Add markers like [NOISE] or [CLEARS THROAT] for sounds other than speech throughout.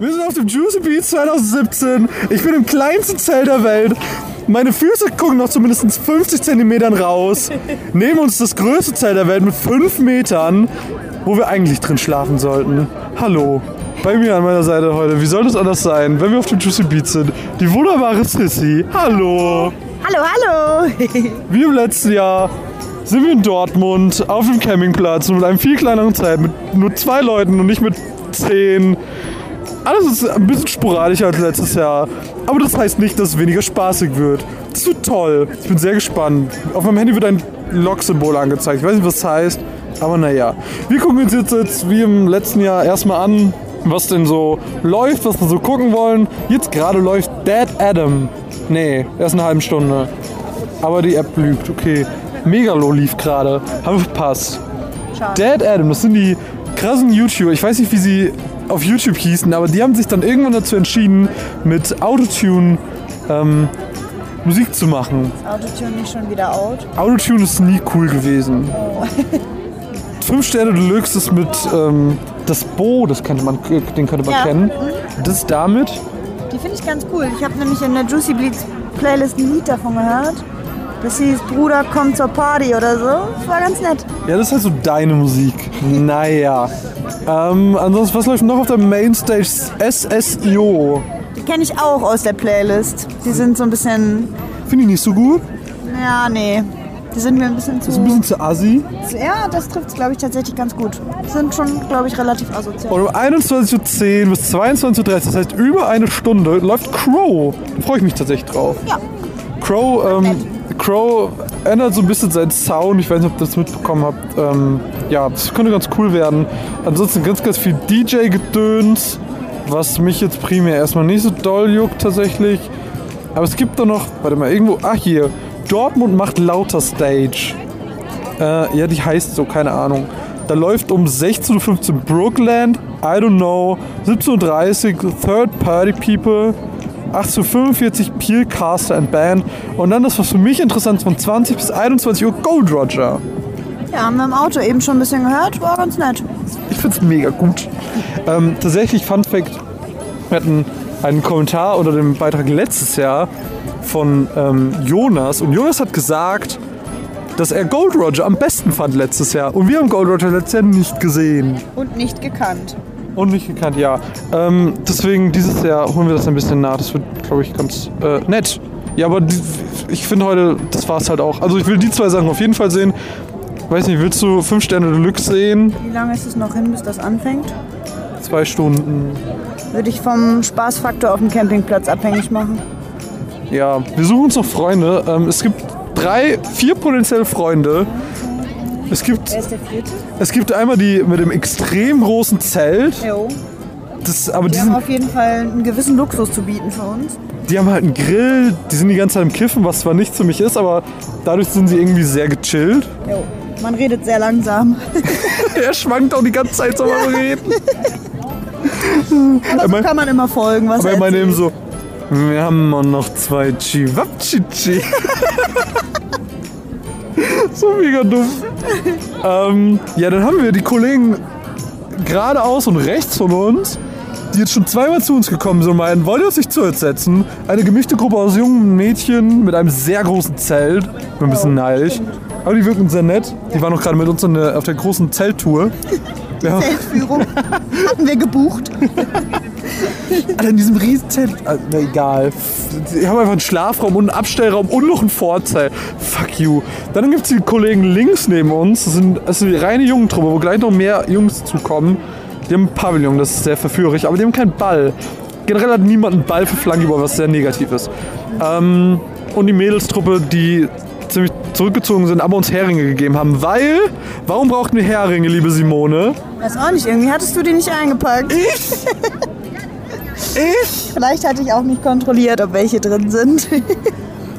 Wir sind auf dem Juicy Beach 2017. Ich bin im kleinsten Zelt der Welt. Meine Füße gucken noch zumindest 50 Zentimetern raus. Neben uns das größte Zelt der Welt mit 5 Metern, wo wir eigentlich drin schlafen sollten. Hallo. Bei mir an meiner Seite heute, wie soll das anders sein, wenn wir auf dem Juicy Beach sind? Die wunderbare Sissy. Hallo. Hallo, hallo. [LAUGHS] Wie im letzten Jahr sind wir in Dortmund auf dem Campingplatz mit einem viel kleineren Zelt, mit nur zwei Leuten und nicht mit zehn. Alles ist ein bisschen sporadischer als letztes Jahr. Aber das heißt nicht, dass es weniger spaßig wird. Das wird toll. Ich bin sehr gespannt. Auf meinem Handy wird ein Log-Symbol angezeigt. Ich weiß nicht, was das heißt. Aber naja. Wir gucken uns jetzt, jetzt wie im letzten Jahr erstmal an, was denn so läuft, was wir so gucken wollen. Jetzt gerade läuft Dead Adam. Nee, erst eine halbe Stunde. Aber die App lügt, okay. Megalo lief gerade. Haben wir verpasst. Dead Adam, das sind die krassen YouTuber. Ich weiß nicht, wie sie auf YouTube hießen, aber die haben sich dann irgendwann dazu entschieden, mit Autotune ähm, Musik zu machen. Autotune nicht schon wieder out. Autotune ist nie cool gewesen. [LAUGHS] Fünf Sterne Deluxe ist mit ähm, das Bo, das könnte man, den könnte man Ja. kennen. Das ist damit. Die finde ich ganz cool. Ich habe nämlich in der Juicy Bleeds Playlist ein Lied davon gehört. Das hieß Bruder, komm zur Party oder so. Das war ganz nett. Ja, das ist halt so deine Musik. naja. Ähm, ansonsten, was läuft noch auf der Mainstage? SSIO. Die kenne ich auch aus der Playlist. Die sind so ein bisschen. Finde ich nicht so gut. Ja, nee. Die sind mir ein bisschen zu. Ist ein bisschen zu assi. ja, das trifft es, glaube ich, tatsächlich ganz gut. Die sind schon, glaube ich, relativ asozial. Und um 21.10 Uhr bis 22.30 Uhr, das heißt über eine Stunde, läuft Crow. Da freue ich mich tatsächlich drauf. Ja. Crow, ähm, Crow ändert so ein bisschen seinen Sound. Ich weiß nicht, ob ihr das mitbekommen habt. Ähm, ja, das könnte ganz cool werden. Ansonsten ganz, ganz viel DJ-Gedöns, was mich jetzt primär erstmal nicht so doll juckt tatsächlich. Aber es gibt da noch, warte mal, irgendwo, ach hier, Dortmund macht lauter Stage. Äh, ja, die heißt so, keine Ahnung. Da läuft um 16.15 Uhr Brookland, I don't know, 17.30 Uhr Third Party People, 18.45 Uhr Peel Caster and Band und dann das, was für mich interessant ist, von 20 bis 21 Uhr Gold Roger. Ja, haben wir im Auto eben schon ein bisschen gehört. War ganz nett. Ich find's mega gut. Ähm, tatsächlich, Fun Fact, wir hatten einen Kommentar unter dem Beitrag letztes Jahr von ähm, Jonas und Jonas hat gesagt, dass er Gold Roger am besten fand letztes Jahr und wir haben Gold Roger letztes Jahr nicht gesehen. Und nicht gekannt. Und nicht gekannt, ja. Ähm, deswegen dieses Jahr holen wir das ein bisschen nach. Das wird, glaube ich, ganz äh, nett. Ja, aber die, ich finde heute, das war es halt auch. Also ich will die zwei Sachen auf jeden Fall sehen. Weiß nicht, willst du 5 Sterne Deluxe sehen? Wie lange ist es noch hin, bis das anfängt? Zwei Stunden. Würde ich vom Spaßfaktor auf dem Campingplatz abhängig machen. Ja, wir suchen uns noch Freunde. Ähm, es gibt drei, vier potenzielle Freunde. Es gibt, Wer ist der vierte? es gibt einmal die mit dem extrem großen Zelt. Jo. Das, aber die, Die haben sind, auf jeden Fall einen gewissen Luxus zu bieten für uns. die haben halt einen Grill. Die sind die ganze Zeit im Kiffen, was zwar nicht für mich ist, aber dadurch sind sie irgendwie sehr gechillt. Jo. Man redet sehr langsam. [LAUGHS] er schwankt auch die ganze Zeit, soll man reden. Aber so mein- kann man immer folgen, was Aber er meinte eben so, wir haben noch zwei Chivapchichi. [LAUGHS] so mega dumm. ähm, ja, dann haben wir die Kollegen geradeaus und rechts von uns, die jetzt schon zweimal zu uns gekommen sind und meinen, wollt ihr uns nicht zu uns setzen? Eine gemischte Gruppe aus jungen Mädchen mit einem sehr großen Zelt. Bin ein bisschen neidisch. Aber die wirken sehr nett. Die waren auch gerade mit uns der, auf der großen Zelttour. Ja. Feldführung [LAUGHS] hatten wir gebucht. Alter, in diesem Riesenzelt. Also, na egal. Ich habe einfach einen Schlafraum und einen Abstellraum und noch ein Vorzelt. Fuck you. Dann gibt es die Kollegen links neben uns. Das sind, das ist die reine Jungentruppe, wo gleich noch mehr Jungs zukommen. Die haben ein Pavillon, das ist sehr verführerisch, aber die haben keinen Ball. Generell hat niemand einen Ball für Flankyball, was sehr negativ ist. Ähm, und die Mädelstruppe, die ziemlich zurückgezogen sind, aber uns Heringe gegeben haben. Weil, warum brauchten wir Heringe, liebe Simone? Weiß auch nicht, irgendwie hattest du die nicht eingepackt. Ich? Ich? Vielleicht hatte ich auch nicht kontrolliert, ob welche drin sind.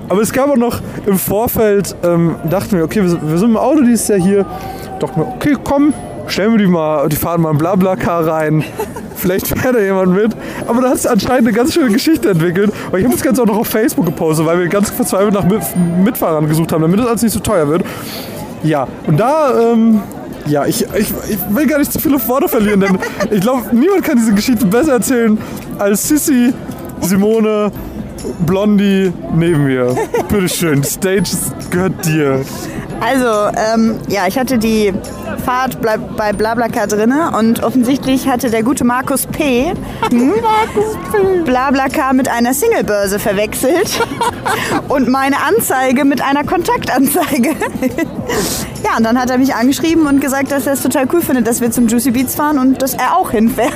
Aber es gab auch noch im Vorfeld, ähm, dachten wir, okay, wir, sind- wir sind im Auto dieses Jahr hier. Dachten wir, okay, komm, stellen wir die mal, die fahren mal ein Blabla-Car rein. Vielleicht fährt da jemand mit. Aber da hat es anscheinend eine ganz schöne Geschichte entwickelt. Und ich habe das Ganze auch noch auf Facebook gepostet, weil wir ganz verzweifelt nach Mit Mitfahrern gesucht haben, damit das alles nicht so teuer wird. Ja, und da ähm, Ja, ich, ich, ich will gar nicht zu viele Worte verlieren, denn ich glaube, niemand kann diese Geschichte besser erzählen als Sissy, Simone, Blondie neben mir. Bitteschön, Stage gehört dir. Also, ähm, ja, ich hatte die Fahrt bleib- bei Blablacar drinne und offensichtlich hatte der gute Markus P. hm, [LAUGHS] Blablacar mit einer Singlebörse verwechselt [LAUGHS] und meine Anzeige mit einer Kontaktanzeige. [LAUGHS] ja, und dann hat er mich angeschrieben und gesagt, dass er es total cool findet, dass wir zum Juicy Beats fahren und dass er auch hinfährt.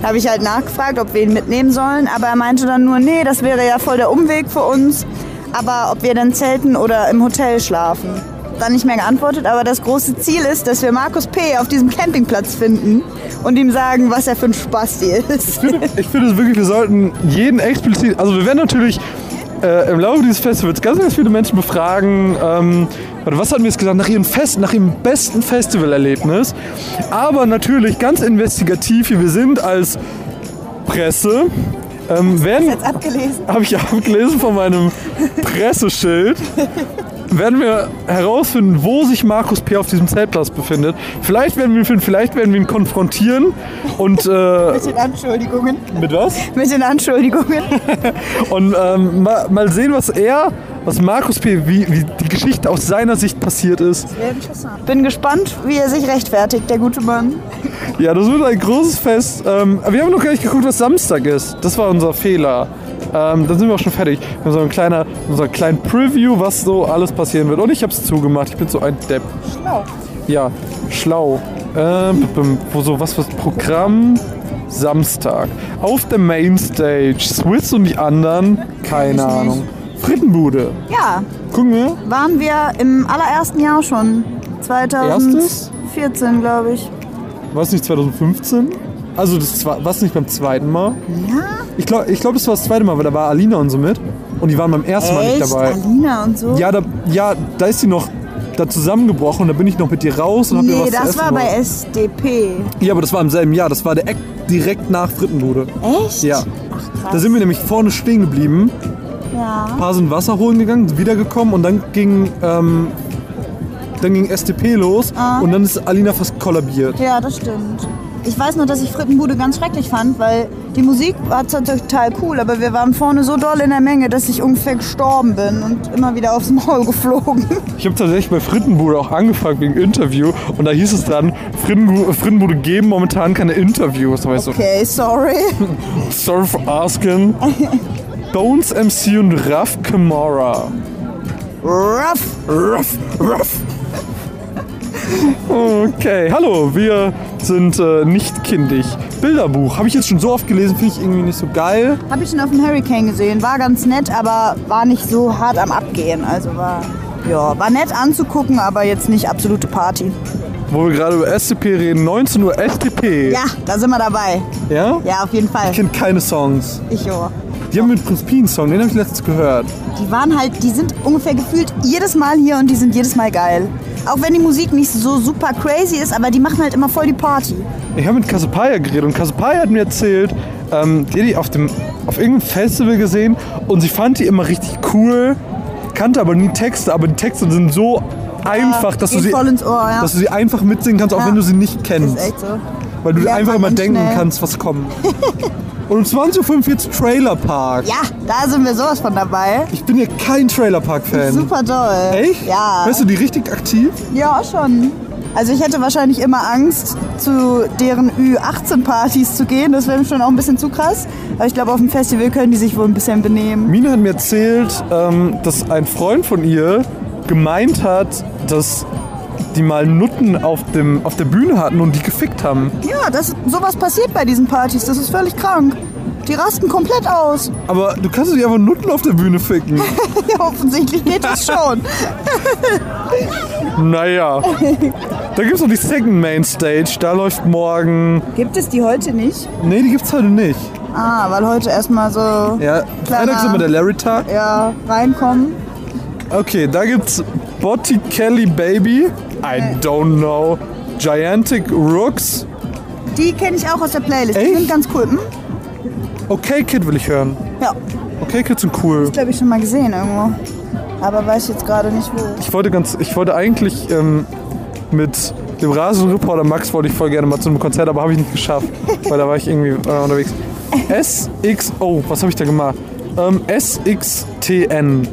Da habe ich halt nachgefragt, ob wir ihn mitnehmen sollen, aber er meinte dann nur, nee, das wäre ja voll der Umweg für uns, aber ob wir dann zelten oder im Hotel schlafen. Dann nicht mehr geantwortet, aber das große Ziel ist, dass wir Markus P. auf diesem Campingplatz finden und ihm sagen, was er für ein Spasti ist. Ich finde wirklich, wir sollten jeden explizit, also wir werden natürlich äh, im Laufe dieses Festivals ganz, ganz viele Menschen befragen, ähm, oder was hatten wir jetzt gesagt, nach ihrem, Fest, nach ihrem besten Festivalerlebnis. Aber natürlich ganz investigativ, wie wir sind als Presse, ähm, werden, Jetzt abgelesen. habe ich abgelesen von meinem Presseschild, werden wir herausfinden, wo sich Markus P. auf diesem Zeltplatz befindet. Vielleicht werden wir ihn finden, vielleicht werden wir ihn konfrontieren und äh, Mit den Anschuldigungen. mit was? Mit den Anschuldigungen. [LAUGHS] Und ähm, mal, mal sehen, was er, was Markus P., wie, wie die Geschichte aus seiner Sicht passiert ist. Bin gespannt, wie er sich rechtfertigt, der gute Mann. Ja, das wird ein großes Fest. Ähm, wir haben noch gar nicht geguckt, was Samstag ist. Das war unser Fehler. Ähm, dann sind wir auch schon fertig. Wir haben so ein kleiner, so ein kleinen Preview, was so alles passieren wird. Und ich habe es zugemacht. Ich bin so ein Depp. Schlau. Ja, schlau. Ähm, wo so was fürs Programm? Samstag. Auf der Mainstage. Swiss und die anderen? Keine. Ahnung. Frittenbude. Ja, Gucken wir. waren wir im allerersten Jahr schon. 2014, glaube ich. War es nicht 2015? Also das war es nicht beim zweiten Mal? Ja? Ich glaube, ich glaub, das war das zweite Mal, weil da war Alina und so mit. Und die waren beim ersten Mal nicht Echt? dabei. Alina und so? Ja, da, ja, da ist sie noch da zusammengebrochen und da bin ich noch mit dir raus und hab dir nee, was zu das essen war bei geholt. SDP. Ja, aber das war im selben Jahr. Das war der Eck direkt nach Frittenbude. Echt? Ja. Ach, krass. Da sind wir nämlich vorne stehen geblieben. Ja. Ein paar sind Wasser holen gegangen, sind wiedergekommen und dann ging, ähm, dann ging SDP los Ah. und dann ist Alina fast kollabiert. ja, das stimmt. Ich weiß nur, dass ich Frittenbude ganz schrecklich fand, weil die Musik war zwar total cool, aber wir waren vorne so doll in der Menge, dass ich ungefähr gestorben bin und immer wieder aufs Maul [LAUGHS] geflogen. Ich habe tatsächlich bei Frittenbude auch angefragt wegen Interview und da hieß es dann, Frittenbude, Frittenbude geben momentan keine Interviews. Ich so, Okay, sorry. [LAUGHS] sorry for asking. [LAUGHS] Bones MC und Raf Kamara. Rough. Ruff, ruff. Okay, hallo, wir sind äh, nicht kindig. Bilderbuch, habe ich jetzt schon so oft gelesen, finde ich irgendwie nicht so geil. Habe ich schon auf dem Hurricane gesehen. War ganz nett, aber war nicht so hart am Abgehen. Also war, ja, war nett anzugucken, aber jetzt nicht absolute Party. Wo wir gerade über STP reden, 19 Uhr STP. Ja, da sind wir dabei. Ja? Ja, auf jeden Fall. Ich kenne keine Songs. Ich ja. Die haben mit einen Song, den habe ich letztens gehört. Die waren halt, die sind ungefähr gefühlt jedes Mal hier und die sind jedes Mal geil. Auch wenn die Musik nicht so super crazy ist, aber die machen halt immer voll die Party. Ich habe mit Cassiopeia geredet und Cassiopeia hat mir erzählt, ähm, die hat die auf, dem, auf irgendeinem Festival gesehen und sie fand die immer richtig cool, kannte aber nie Texte, aber die Texte sind so einfach, dass du, sie, Ohr, ja. dass du sie einfach mitsingen kannst, auch Ja. wenn du sie nicht kennst. ist echt so. Weil du Lernt einfach immer denken schnell. kannst, was kommt. [LAUGHS] und um 20.45 Uhr Trailer Park. Ja, da sind wir sowas von dabei. Ich bin ja kein Trailer Park-Fan. Super doll. Echt? Ja. Weißt du die richtig aktiv? Ja, schon. Also ich hätte wahrscheinlich immer Angst, zu deren Ü18-Partys zu gehen. Das wäre mir schon auch ein bisschen zu krass. Aber ich glaube, auf dem Festival können die sich wohl ein bisschen benehmen. Mina hat mir erzählt, ähm, dass ein Freund von ihr gemeint hat, dass die mal Nutten auf, dem, auf der Bühne hatten und die gefickt haben. Ja, das, sowas passiert bei diesen Partys. Das ist völlig krank. Die rasten komplett aus. Aber du kannst nicht einfach Nutten auf der Bühne ficken. [LAUGHS] Ja, offensichtlich geht das schon. [LAUGHS] naja. Da gibt es noch die Second Main Stage, da läuft morgen. Gibt es die heute nicht? Nee, die gibt's heute nicht. Ah, weil heute erstmal so Ja, Freitag ist immer der Larry-Tag. ja, reinkommen. Okay, da gibt's Botti Kelly Baby. I don't know. Gigantic Rooks. Die kenne ich auch aus der Playlist. Die Echt? sind ganz cool. Hm? Okay Kid will ich hören. Ja, Okay Kids sind cool. glaube ich schon mal gesehen irgendwo. Aber weiß jetzt gerade nicht wo. Ich wollte ganz, ich wollte eigentlich ähm, mit dem Rasenreporter Max wollte ich voll gerne mal zu einem Konzert, aber habe ich nicht geschafft, [LAUGHS] weil da war ich irgendwie äh, unterwegs. SX, oh, was habe ich da gemacht? Ähm, SXTN.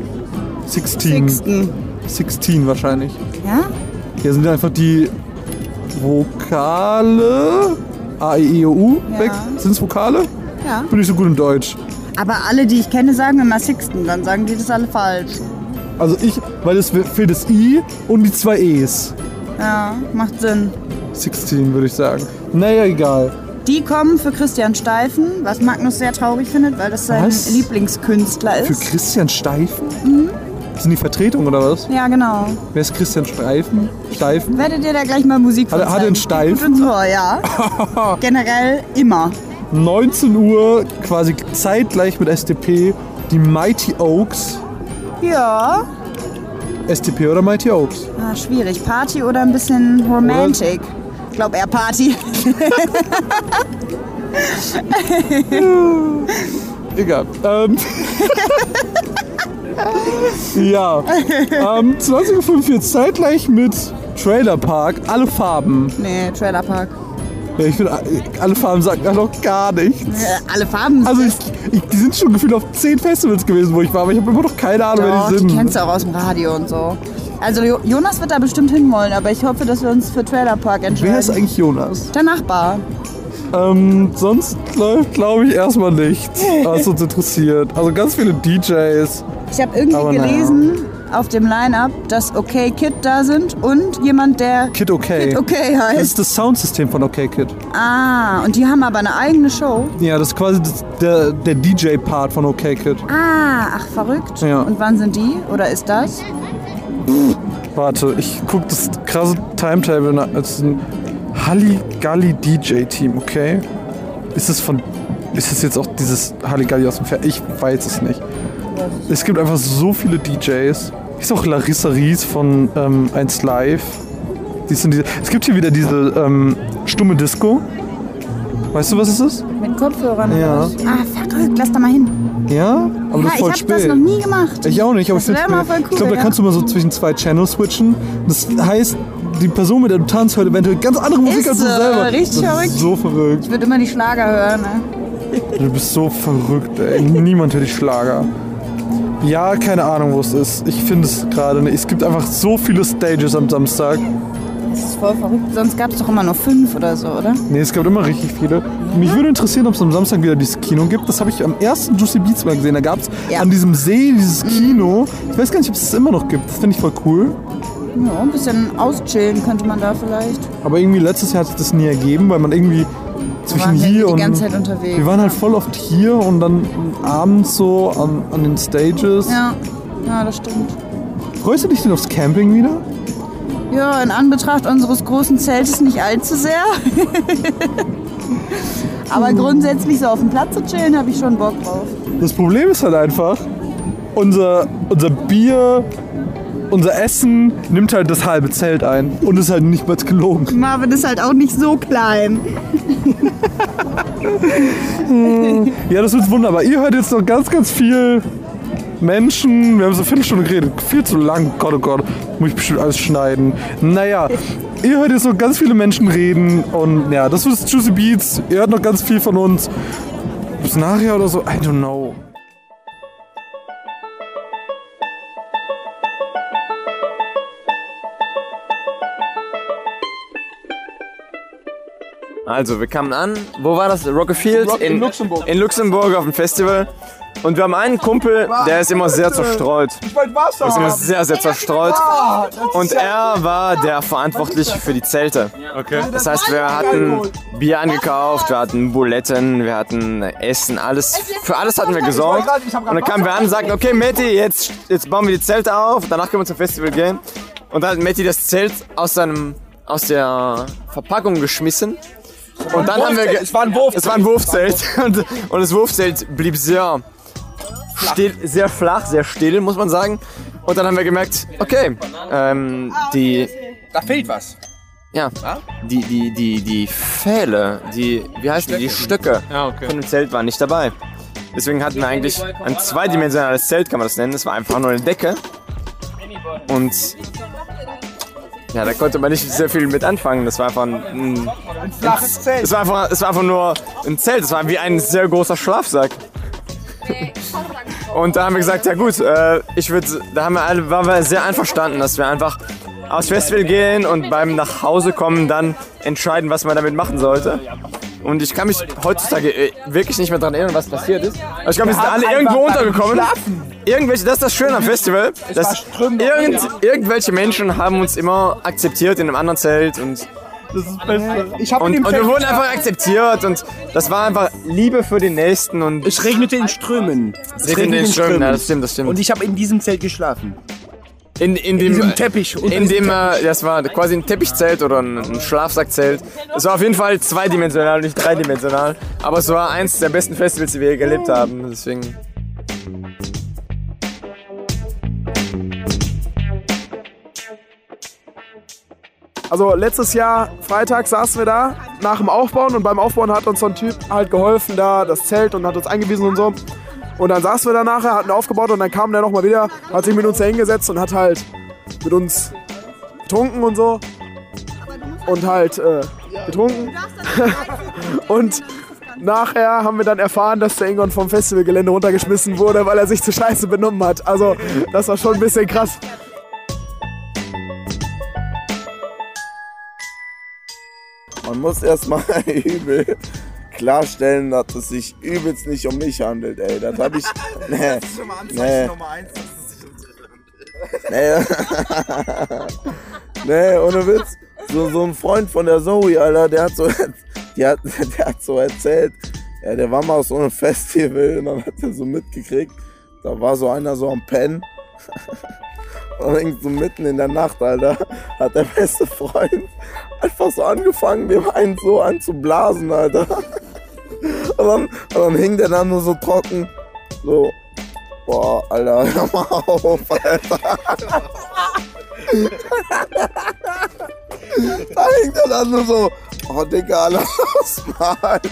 16. Sixten. 16 wahrscheinlich. Ja? Hier sind einfach die Vokale. A, E, I, O, U Ja. weg. Sind es Vokale? Ja. Bin ich so gut in Deutsch. Aber alle, die ich kenne, sagen immer Sixten. Dann sagen die das alle falsch. Also ich, weil es fehlt das I und die zwei E's. Ja, macht Sinn. 16 würde ich sagen. Naja, egal. Die kommen für Christian Steifen, was Magnus sehr traurig findet, weil das sein Was? Lieblingskünstler Für ist. Christian Steifen? Sind die Vertretung oder was? Ja, genau. Wer ist Christian Steifen? Steifen? Werdet ihr da gleich mal Musik von Hat er- hat er einen? Steifen? Ohr, ja. [LAUGHS] Generell immer. 19 Uhr, quasi zeitgleich mit STP, die Mighty Oaks. Ja. STP oder Mighty Oaks? Ah, schwierig. Party oder ein bisschen romantic? Ich glaube eher Party. [LAUGHS] Egal. Ähm. [LAUGHS] ja. Ähm, 20.45 Uhr zeitgleich mit Trailer Park, alle Farben. nee, Trailerpark. Ja, ich finde, alle Farben sagen ja noch gar nichts. Alle Farben. Also ich, ich, die sind schon gefühlt auf 10 Festivals gewesen, wo ich war, aber ich habe immer noch keine Ahnung, Doch, wer die die sind. kennst du auch aus dem Radio und so. Also Jo- Jonas wird da bestimmt hinwollen, aber ich hoffe, dass wir uns für Trailerpark entscheiden. Wer ist eigentlich Jonas? Der Nachbar. Ähm, sonst läuft, glaube ich, erstmal nichts, was uns interessiert. Also ganz viele DJs. Ich habe irgendwie Aber naja. gelesen auf dem Line-Up, dass Okay Kid da sind und jemand, der Kid Okay. Kid Okay Das heißt. ist das Soundsystem von Okay Kid. Ah, und die haben aber eine eigene Show. Ja, das ist quasi das, der, der DJ-Part von Okay Kid. Ah, ach verrückt. Ja. Und wann sind die? Oder ist das? Warte, ich gucke das krasse Timetable nach. Es ist ein Halligalli DJ-Team, okay? Ist es von. Ist es jetzt auch dieses Halligalli aus dem Fer Ich weiß es nicht. Es gibt einfach so viele DJs. Ist auch Larissa Ries von ähm, 1 Live. Die sind diese, es gibt hier wieder diese ähm, stumme Disco. Weißt du, was es ist? Mit Kopfhörern Ja. Ah, verrückt, lass da mal hin. Ja? Aber ja, das ist ich voll habe spät. das noch nie gemacht. Ich auch nicht, aber Das ich finde cool, Ich glaube, da ja. kannst du mal so zwischen zwei Channels switchen. Das heißt, die Person, mit der du tanzt, hört eventuell ganz andere Musik Ist als du selber. richtig das verrückt. Ist so verrückt. Ich würde immer die Schlager hören. Ne? Du bist so verrückt, ey. Niemand hört die Schlager. Ja, keine Ahnung, wo es ist. Ich finde es gerade nicht. Es gibt einfach so viele Stages am Samstag. Das ist voll verrückt. Sonst gab es doch immer nur fünf oder so, oder? Nee, es gibt immer richtig viele. Mich würde interessieren, ob es am Samstag wieder dieses Kino gibt. Das habe ich am ersten Juicy Beats mal gesehen. Da gab es Ja. Mhm. an diesem See dieses Kino. Ich weiß gar nicht, ob es das immer noch gibt. Das finde ich voll cool. Ja, ein bisschen auschillen könnte man da vielleicht. Aber irgendwie letztes Jahr hat sich das nie ergeben, weil man irgendwie zwischen hier die und. ganze Zeit unterwegs, Wir waren halt voll oft hier und dann abends so an, an den Stages. Ja, ja, das stimmt. Freust du dich denn aufs Camping wieder? Ja, in Anbetracht unseres großen Zeltes nicht allzu sehr. [LAUGHS] Aber grundsätzlich so auf dem Platz zu chillen, habe ich schon Bock drauf. Das Problem ist halt einfach, unser, unser Bier, unser Essen nimmt halt das halbe Zelt ein. Und ist halt nicht mal gelogen. Marvin ist halt auch nicht so klein. Ja, das wird wunderbar. Ihr hört jetzt noch ganz, ganz viel Menschen. Wir haben so eine Viertelstunde geredet. Viel zu lang. Gott, oh Gott. Muss ich bestimmt alles schneiden. Naja, ihr hört jetzt noch ganz viele Menschen reden. Und ja, das ist Juicy Beats. Ihr hört noch ganz viel von uns. Bis nachher oder so. I don't know. Also, wir kamen an. Wo war das? Rockefield? Rock- in Luxemburg. In Luxemburg auf dem Festival. Und wir haben einen Kumpel, der ist immer sehr zerstreut. Ich wollte Wasser. Ist immer sehr, sehr zerstreut. Und er war der verantwortlich für die Zelte. Okay. Das heißt, wir hatten Bier angekauft, wir hatten Buletten, wir hatten Essen, alles. Für alles hatten wir gesorgt. Und dann kamen wir an und sagten, okay, Matti, jetzt, jetzt bauen wir die Zelte auf, danach können wir zum Festival gehen. Und dann hat Matti das Zelt aus seinem, aus der Verpackung geschmissen. Und dann haben wir. Es war ein Wurf. Es war ein Wurfzelt. [LAUGHS] Und, und das Wurfzelt blieb sehr, still, sehr flach, sehr still, muss man sagen. Und dann haben wir gemerkt, okay, ähm, die, Da fehlt was. ja, die, die, die, die Pfähle, die, wie heißt die, die Stöcke von dem Zelt waren nicht dabei. Deswegen hatten wir eigentlich ein zweidimensionales Zelt, kann man das nennen. Es war einfach nur eine Decke. Und Ja, da konnte man nicht sehr viel mit anfangen. Das war einfach ein, ein Flaches Zelt. es war einfach, es war einfach nur ein Zelt. Es war wie ein sehr großer Schlafsack. Und da haben wir gesagt, ja gut, äh, ich würde, da haben wir alle, waren wir sehr einverstanden, dass wir einfach aufs Festival gehen und beim nach Hause kommen dann entscheiden, was man damit machen sollte. Und ich kann mich heutzutage äh, wirklich nicht mehr daran erinnern, was passiert ist. Aber ich glaube, wir sind alle irgendwo untergekommen. Irgendwelche, das ist das Schöne am Festival. Dass irgend, irgendwelche Menschen haben uns immer akzeptiert in einem anderen Zelt und, Das ist das Beste. Ich habe in und, und wir wurden einfach akzeptiert und das war einfach Liebe für den Nächsten und Es regnete in Strömen. Es Regnete in Strömen, ja, das stimmt, das stimmt. Und ich habe in diesem Zelt geschlafen. In, in dem diesem Teppich, In diesem dem, äh, das war quasi ein Teppichzelt oder ein, ein Schlafsackzelt. Es war auf jeden Fall zweidimensional, nicht dreidimensional. Aber es war eins der besten Festivals, die wir je gelebt haben. Deswegen. Also letztes Jahr Freitag saßen wir da nach dem Aufbauen und beim Aufbauen hat uns so ein Typ halt geholfen da, das Zelt und hat uns eingewiesen und so. Und dann saßen wir da nachher, hatten aufgebaut und dann kam der nochmal wieder, hat sich mit uns da hingesetzt und hat halt mit uns getrunken und so. Und halt äh, getrunken. [LAUGHS] und nachher haben wir dann erfahren, dass der Ingon vom Festivalgelände runtergeschmissen wurde, weil er sich zu scheiße benommen hat. Also das war schon ein bisschen krass. Man muss erstmal [LAUGHS] übel klarstellen, dass es sich übelst nicht um mich handelt, ey. Das hab ich. Nee. Nee. Nee. nee, ohne Witz. So, so ein Freund von der Zoe, Alter, der hat so, die hat, [LAUGHS] der hat so erzählt, ja, der war mal auf so einem Festival und dann hat er so mitgekriegt, da war so einer so am Pennen. [LAUGHS] Und irgend so mitten in der Nacht, Alter, hat der beste Freund einfach so angefangen, dem einen so anzublasen, Alter. [LAUGHS] Und dann, und dann hing der dann nur so trocken, so, boah, Alter, [LAUGHS] hör mal auf, Alter. Da hing der dann nur so, oh, Digga, lass mal, Alter.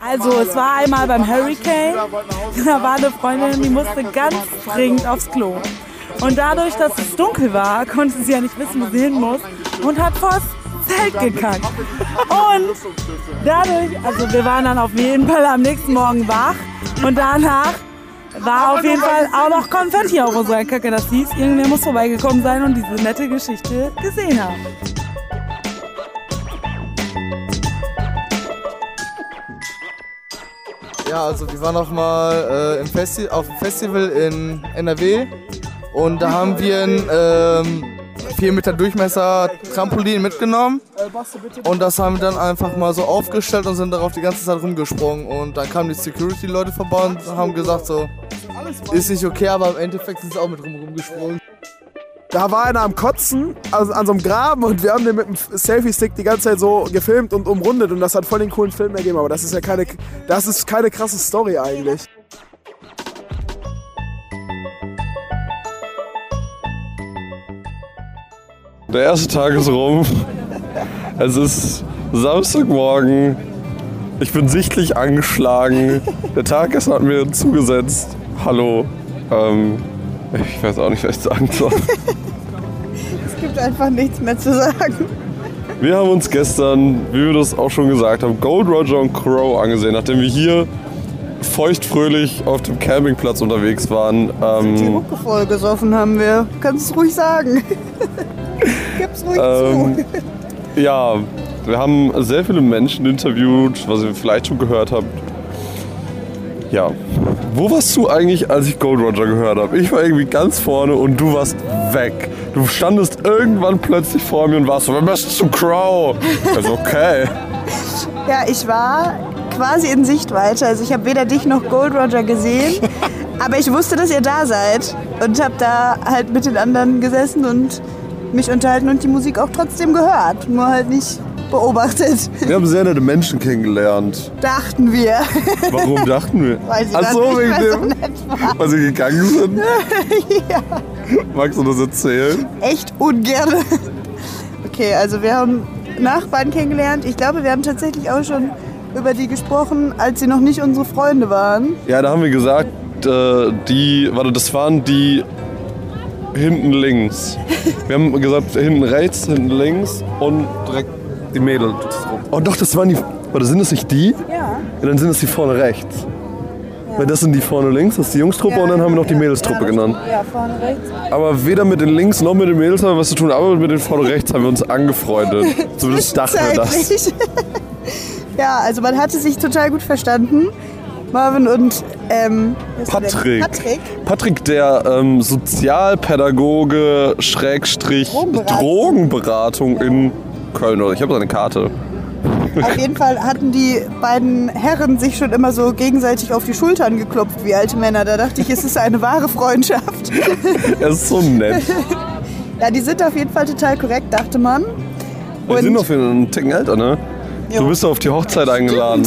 Also, es war einmal beim Hurricane. Da war eine Freundin, die musste ganz dringend aufs Klo. Und dadurch, dass es dunkel war, konnte sie ja nicht wissen, wo sie hin muss und hat vors Zelt gekackt. Und dadurch, also wir waren dann auf jeden Fall am nächsten Morgen wach und danach war auf jeden Fall auch noch Konfetti auf unserer Kacke. Das hieß, irgendwer muss vorbeigekommen sein und diese nette Geschichte gesehen haben. Ja, also wir waren auch mal äh, im Festi auf dem Festival in NRW und da haben wir ein ähm, 4 Meter Durchmesser Trampolin mitgenommen und das haben wir dann einfach mal so aufgestellt und sind darauf die ganze Zeit rumgesprungen und dann kamen die Security-Leute vorbei und haben gesagt so, ist nicht okay, aber im Endeffekt sind sie auch mit rum rumgesprungen. Da war einer am Kotzen also an so einem Graben und wir haben den mit dem Selfie-Stick die ganze Zeit so gefilmt und umrundet und das hat voll den coolen Film ergeben, aber das ist ja keine, das ist keine krasse Story eigentlich. Der erste Tag ist rum. Es ist Samstagmorgen. Ich bin sichtlich angeschlagen. Der Tag ist hat mir zugesetzt. Hallo. Ähm, ich weiß auch nicht, was ich sagen soll. Es gibt einfach nichts mehr zu sagen. Wir haben uns gestern, wie wir das auch schon gesagt haben, Gold Roger und Crow angesehen, nachdem wir hier feuchtfröhlich auf dem Campingplatz unterwegs waren. Die Ähm, Mucke voll gesoffen haben wir. Kannst es ruhig sagen. Gib's ruhig Ähm, zu. ja, wir haben sehr viele Menschen interviewt, was ihr vielleicht schon gehört habt. Ja. Wo warst du eigentlich, als ich Gold Roger gehört habe? Ich war irgendwie ganz vorne und du warst weg. Du standest irgendwann plötzlich vor mir und warst so, wir müssen zu Crow. Also okay. [LAUGHS] Ja, ich war quasi in Sichtweite. Also ich habe weder dich noch Gold Roger gesehen, [LAUGHS] aber ich wusste, dass ihr da seid und habe da halt mit den anderen gesessen und mich unterhalten und die Musik auch trotzdem gehört, nur halt nicht beobachtet. Wir haben sehr nette Menschen kennengelernt. Dachten wir. Warum dachten wir? Weil sie Ach so, nicht wegen so dem, war. weil sie gegangen sind? [LAUGHS] ja, Magst du das erzählen? echt ungern. Okay, also wir haben Nachbarn kennengelernt. Ich glaube, wir haben tatsächlich auch schon über die gesprochen, als sie noch nicht unsere Freunde waren. Ja, da haben wir gesagt, äh, die, warte, das waren die hinten links. Wir haben gesagt, hinten rechts, hinten links und direkt die Mädels. Oh doch, das waren die, warte, sind das nicht die? Ja. Ja, dann sind es die vorne rechts. Weil das sind die vorne links, das ist die Jungstruppe und dann haben wir noch die Mädelstruppe genannt. Ja, vorne rechts. Aber weder mit den Links noch mit den Mädels haben wir was zu tun, aber mit den vorne rechts haben wir uns angefreundet. [LAUGHS] Zumindest dachten wir das. [LAUGHS] Ja, also man hatte sich total gut verstanden. Marvin und ähm? Patrick. Patrick. Patrick, der ähm, Sozialpädagoge Schrägstrich Drogenberatung. Drogenberatung in Köln. Oder ich habe seine Karte. Auf jeden Fall hatten die beiden Herren sich schon immer so gegenseitig auf die Schultern geklopft wie alte Männer. Da dachte ich, es ist eine wahre Freundschaft. [LAUGHS] Er ist so nett. Ja, die sind auf jeden Fall total korrekt, dachte man. Wir sind noch für einen Ticken älter, ne? Jo. Du bist auf die Hochzeit eingeladen.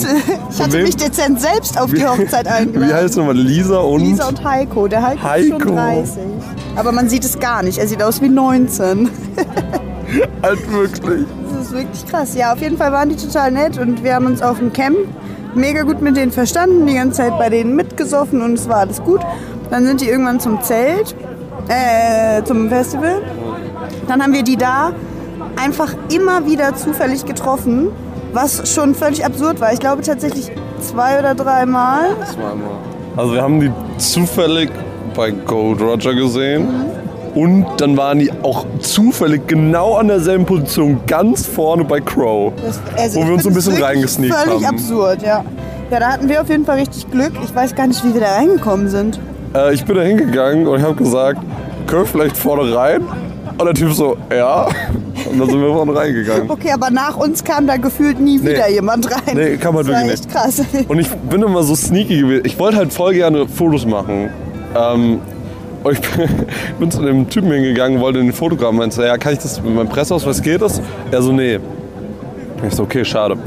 Ich hatte mich dezent selbst auf die Hochzeit [LAUGHS] eingeladen. Wie heißt nochmal? Lisa und. Lisa und Heiko. Der Heiko, ist Heiko. schon 30. Aber man sieht es gar nicht. Er sieht aus wie 19. [LAUGHS] Halt wirklich. Das ist wirklich krass. Ja, auf jeden Fall waren die total nett und wir haben uns auf dem Camp mega gut mit denen verstanden, die ganze Zeit bei denen mitgesoffen und es war alles gut. Dann sind die irgendwann zum Zelt, äh, zum Festival. Dann haben wir die da einfach immer wieder zufällig getroffen, was schon völlig absurd war. Ich glaube tatsächlich zwei oder dreimal. Also wir haben die zufällig bei Gold Roger gesehen. Und dann waren die auch zufällig genau an derselben Position ganz vorne bei Crow. Das, also Wo wir uns so ein bisschen reingesneakt Völlig haben. absurd, ja. Ja, da hatten wir auf jeden Fall richtig Glück. Ich weiß gar nicht, wie wir da reingekommen sind. Äh, ich bin da hingegangen und ich habe gesagt, können wir vielleicht vorne rein? Und der Typ so, ja. Und dann sind wir vorne reingegangen. Okay, aber nach uns kam da gefühlt nie Nee. wieder jemand rein. Nee, kann man das war wirklich echt krass. Und ich bin immer so sneaky gewesen. Ich wollte halt voll gerne Fotos machen. Ähm, und ich [LAUGHS] bin, zu dem Typen hingegangen, wollte den Fotogramm. Meinte, ja, kann ich das mit meinem Presseausweis, geht das? Er so, nee. Ich so, okay, schade.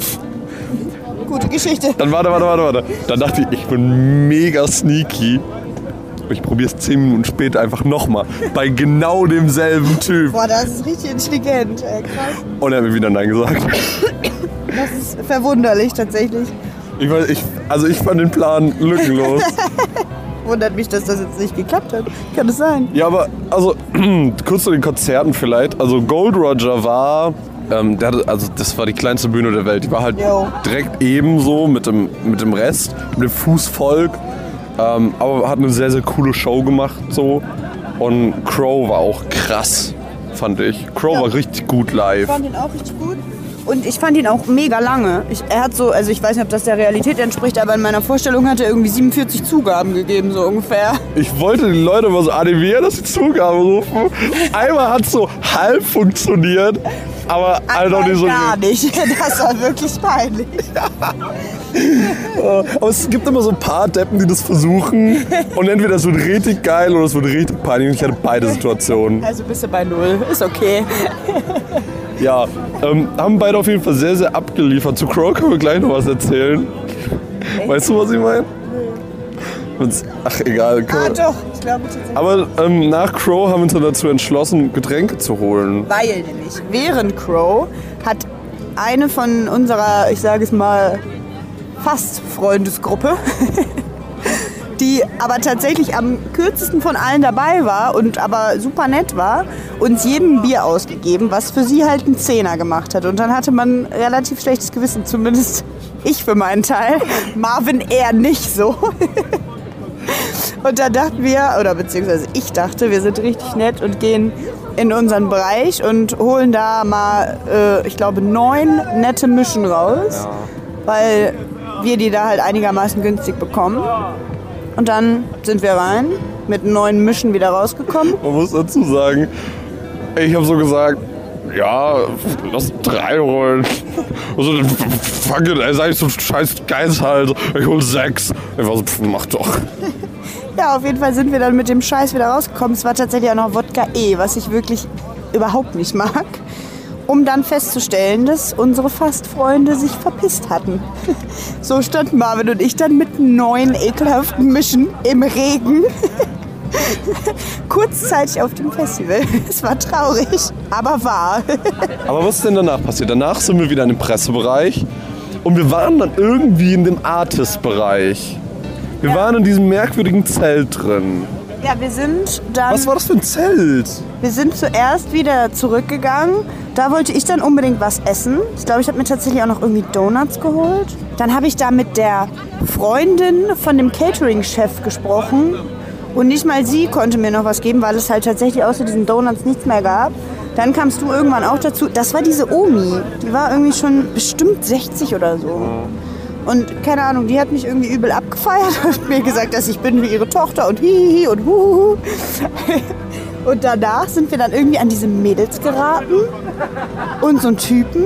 Gute Geschichte. Dann warte, warte, warte, warte. Dann dachte ich, ich bin mega sneaky. Ich probiere es zehn Minuten später einfach nochmal. Bei genau demselben Typ. Boah, das ist richtig intelligent. Ey, krass. Und er hat mir wieder Nein gesagt. Das ist verwunderlich tatsächlich. Ich weiß, ich, also ich fand den Plan lückenlos. [LAUGHS] Wundert mich, dass das jetzt nicht geklappt hat. Kann es sein? Ja, aber also [CLEARS THROAT] kurz zu den Konzerten vielleicht. Also Gold Roger war, ähm, der hatte, also das war die kleinste Bühne der Welt. Die war halt Jo. direkt ebenso mit dem, mit dem Rest, mit dem Fußvolk. Ähm, aber hat eine sehr, sehr coole Show gemacht so. Und Crow war auch krass, fand ich. Crow Ja. war richtig gut Ich live. fand ihn auch richtig gut. Und ich fand ihn auch mega lange. Ich, er hat so, also ich weiß nicht, ob das der Realität entspricht, aber in meiner Vorstellung hat er irgendwie 47 Zugaben gegeben, so ungefähr. Ich wollte die Leute mal so animieren, dass sie Zugabe rufen. Einmal hat es so halb funktioniert, aber halt auch nicht so. gar nicht. [LAUGHS] Das war wirklich peinlich. [LAUGHS] Aber es gibt immer so ein paar Deppen, die das versuchen. Und entweder es wird richtig geil oder es wird richtig peinlich. Und ich hatte beide Situationen. Also bist du bei Null. Ist okay. Ja, ähm, haben beide auf jeden Fall sehr, sehr abgeliefert. Zu Crow können wir gleich noch was erzählen. Weißt du, was ich meine? Ach, egal. Ah, doch. Ich glaube tatsächlich. Aber ähm, nach Crow haben wir uns dann dazu entschlossen, Getränke zu holen. Weil nämlich während Crow hat eine von unserer, ich sage es mal, fast Freundesgruppe, [LAUGHS] die aber tatsächlich am kürzesten von allen dabei war und aber super nett war, uns jedem Bier ausgegeben, was für sie halt einen Zehner gemacht hat. Und dann hatte man relativ schlechtes Gewissen, zumindest ich für meinen Teil. Marvin eher nicht so. [LAUGHS] Und da dachten wir, oder beziehungsweise ich dachte, wir sind richtig nett und gehen in unseren Bereich und holen da mal, äh, ich glaube, neun nette Mischen raus, weil wir die da halt einigermaßen günstig bekommen. Und dann sind wir rein, mit neun Mischen wieder rausgekommen. Man muss dazu sagen, ich habe so gesagt, ja, lass drei holen. Also, fuck it, ey, sei nicht so scheiß Geiz halt. Ich hol sechs. Ich war so, pff, mach doch. [LAUGHS] Ja, auf jeden Fall sind wir dann mit dem Scheiß wieder rausgekommen. Es war tatsächlich auch noch Wodka E, was ich wirklich überhaupt nicht mag. Um dann festzustellen, dass unsere Fastfreunde sich verpisst hatten. [LAUGHS] So standen Marvin und ich dann mit neun ekelhaften Mischen im Regen. [LAUGHS] Kurzzeitig auf dem Festival. [LAUGHS] Es war traurig, aber wahr. Aber was ist denn danach passiert? Danach sind wir wieder in dem Pressebereich Und wir waren dann irgendwie in dem Artist-Bereich. Wir waren in diesem merkwürdigen Zelt drin. Ja, wir sind dann. Was war das für ein Zelt? Wir sind zuerst wieder zurückgegangen. Da wollte ich dann unbedingt was essen. Ich glaube, ich habe mir tatsächlich auch noch irgendwie Donuts geholt. Dann habe ich da mit der Freundin von dem Catering-Chef gesprochen. Und nicht mal sie konnte mir noch was geben, weil es halt tatsächlich außer diesen Donuts nichts mehr gab. Dann kamst du irgendwann auch dazu. Das war diese Omi. Die war irgendwie schon bestimmt 60 oder so. Und keine Ahnung, die hat mich irgendwie übel abgefeiert [LAUGHS] und mir gesagt, dass ich bin wie ihre Tochter und hihihi und huhuhu. [LAUGHS] Und danach sind wir dann irgendwie an diese Mädels geraten und so einen Typen.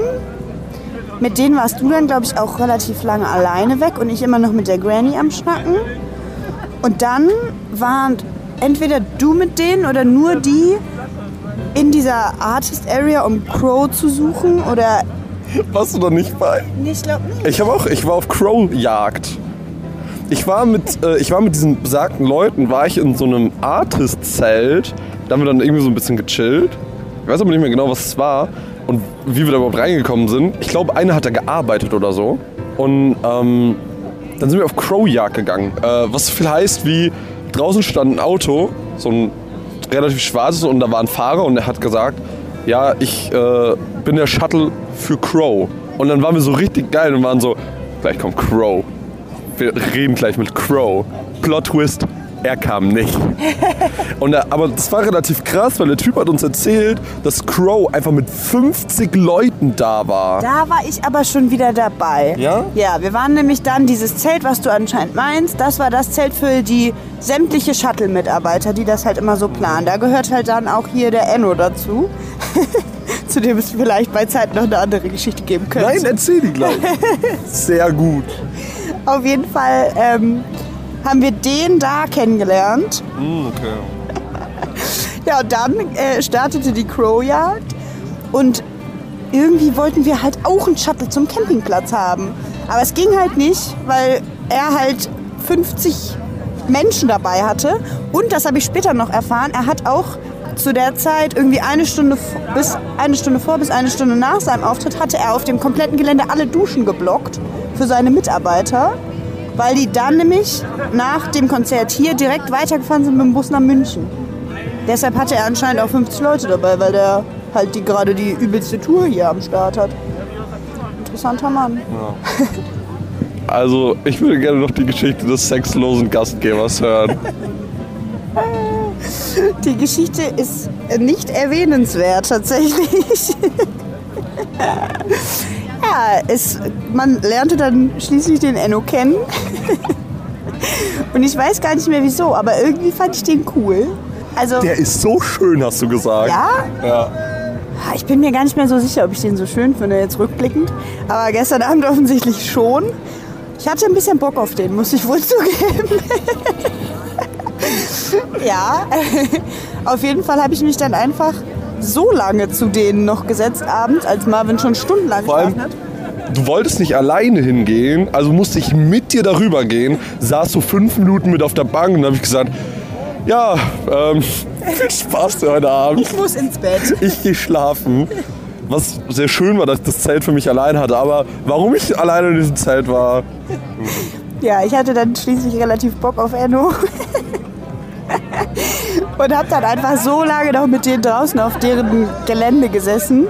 Mit denen warst du dann, glaube ich, auch relativ lange alleine weg und ich immer noch mit der Granny am Schnacken. Und dann waren entweder du mit denen oder nur die in dieser Artist Area, um Crow zu suchen oder Warst du da nicht bei? Nee, ich glaube nicht. Ich, hab auch, ich war auf Crow-Jagd. Ich war mit, äh, ich war mit diesen besagten Leuten, war ich in so einem Artist-Zelt. Da haben wir dann irgendwie so ein bisschen gechillt. Ich weiß aber nicht mehr genau, was es war und wie wir da überhaupt reingekommen sind. Ich glaube, einer hat da gearbeitet oder so. Und ähm, dann sind wir auf Crow-Jagd gegangen. Äh, was so viel heißt wie, draußen stand ein Auto, so ein relativ schwarzes, und da war ein Fahrer und der hat gesagt, ja, ich äh, bin der Shuttle für Crow. Und dann waren wir so richtig geil und waren so, gleich kommt Crow. Wir reden gleich mit Crow. Plot Twist, er kam nicht. [LAUGHS] Und er, aber das war relativ krass, weil der Typ hat uns erzählt, dass Crow einfach mit 50 Leuten da war. Da war ich aber schon wieder dabei. Ja? Ja, wir waren nämlich dann dieses Zelt, was du anscheinend meinst, das war das Zelt für die sämtliche Shuttle-Mitarbeiter, die das halt immer so planen. Da gehört halt dann auch hier der Enno dazu. [LAUGHS] Zu dem es vielleicht bei Zeit noch eine andere Geschichte geben könnte. Nein, erzähl die gleich. [LAUGHS] Sehr gut. Auf jeden Fall ähm, haben wir den da kennengelernt. okay. Ja, und dann äh, startete die Crowjagd und irgendwie wollten wir halt auch einen Shuttle zum Campingplatz haben. Aber es ging halt nicht, weil er halt 50 Menschen dabei hatte. Und das habe ich später noch erfahren, er hat auch zu der Zeit irgendwie eine Stunde, bis, eine Stunde vor bis eine Stunde nach seinem Auftritt hatte er auf dem kompletten Gelände alle Duschen geblockt für seine Mitarbeiter, weil die dann nämlich nach dem Konzert hier direkt weitergefahren sind mit dem Bus nach München. Deshalb hatte er anscheinend auch 50 Leute dabei, weil der halt die, gerade die übelste Tour hier am Start hat. Interessanter Mann. Also, ich würde gerne noch die Geschichte des sexlosen Gastgebers hören. [LAUGHS] Die Geschichte ist nicht erwähnenswert tatsächlich. [LAUGHS] ja, es, man lernte dann schließlich den Enno kennen. [LAUGHS] Und ich weiß gar nicht mehr wieso, aber irgendwie fand ich den cool. Also, Der ist so schön, hast du gesagt. ja, Ja. ich bin mir gar nicht mehr so sicher, ob ich den so schön finde, jetzt rückblickend. Aber gestern Abend [LAUGHS] offensichtlich schon. Ich hatte ein bisschen Bock auf den, muss ich wohl zugeben. Ja, [LAUGHS] auf jeden Fall habe ich mich dann einfach so lange zu denen noch gesetzt abends, als Marvin schon stundenlang Vor allem- hat. Du wolltest nicht alleine hingehen, also musste ich mit dir darüber gehen, saß so fünf Minuten mit auf der Bank und habe ich gesagt, ja, ähm, [LAUGHS] viel Spaß heute Abend. Ich muss ins Bett. [LAUGHS] Ich gehe schlafen. Was sehr schön war, dass ich das Zelt für mich allein hatte, aber warum ich alleine in diesem Zelt war, Ja, ich hatte dann schließlich relativ Bock auf Enno. Und habe dann einfach so lange noch mit denen draußen auf deren Gelände gesessen,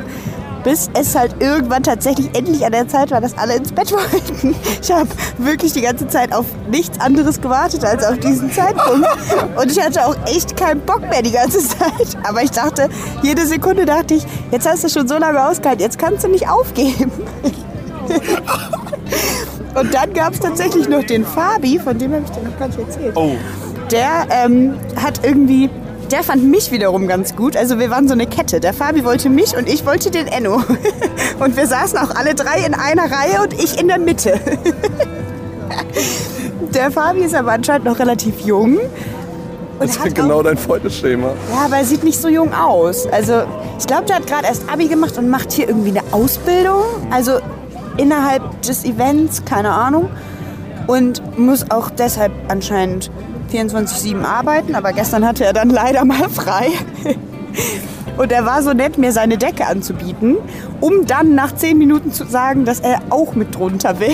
bis es halt irgendwann tatsächlich endlich an der Zeit war, dass alle ins Bett [LAUGHS] wollten. Ich habe wirklich die ganze Zeit auf nichts anderes gewartet als auf diesen Zeitpunkt. Und ich hatte auch echt keinen Bock mehr die ganze Zeit. Aber ich dachte, jede Sekunde dachte ich, jetzt hast du schon so lange ausgehalten, jetzt kannst du nicht aufgeben. [LAUGHS] Und dann gab es tatsächlich noch den Fabi, von dem habe ich dir noch gar nicht erzählt. Oh. Der ähm, hat irgendwie, der fand mich wiederum ganz gut. Also wir waren so eine Kette. Der Fabi wollte mich und ich wollte den Enno. [LAUGHS] Und wir saßen auch alle drei in einer Reihe und ich in der Mitte. [LAUGHS] Der Fabi ist aber anscheinend noch relativ jung. Und das ist genau auch, dein Freundesschema. ja, aber er sieht nicht so jung aus. Also ich glaube, der hat gerade erst Abi gemacht und macht hier irgendwie eine Ausbildung. Also innerhalb des Events, keine Ahnung. Und muss auch deshalb anscheinend 24-7 arbeiten. Aber gestern hatte er dann leider mal frei. Und er war so nett, mir seine Decke anzubieten, um dann nach zehn Minuten zu sagen, dass er auch mit drunter will.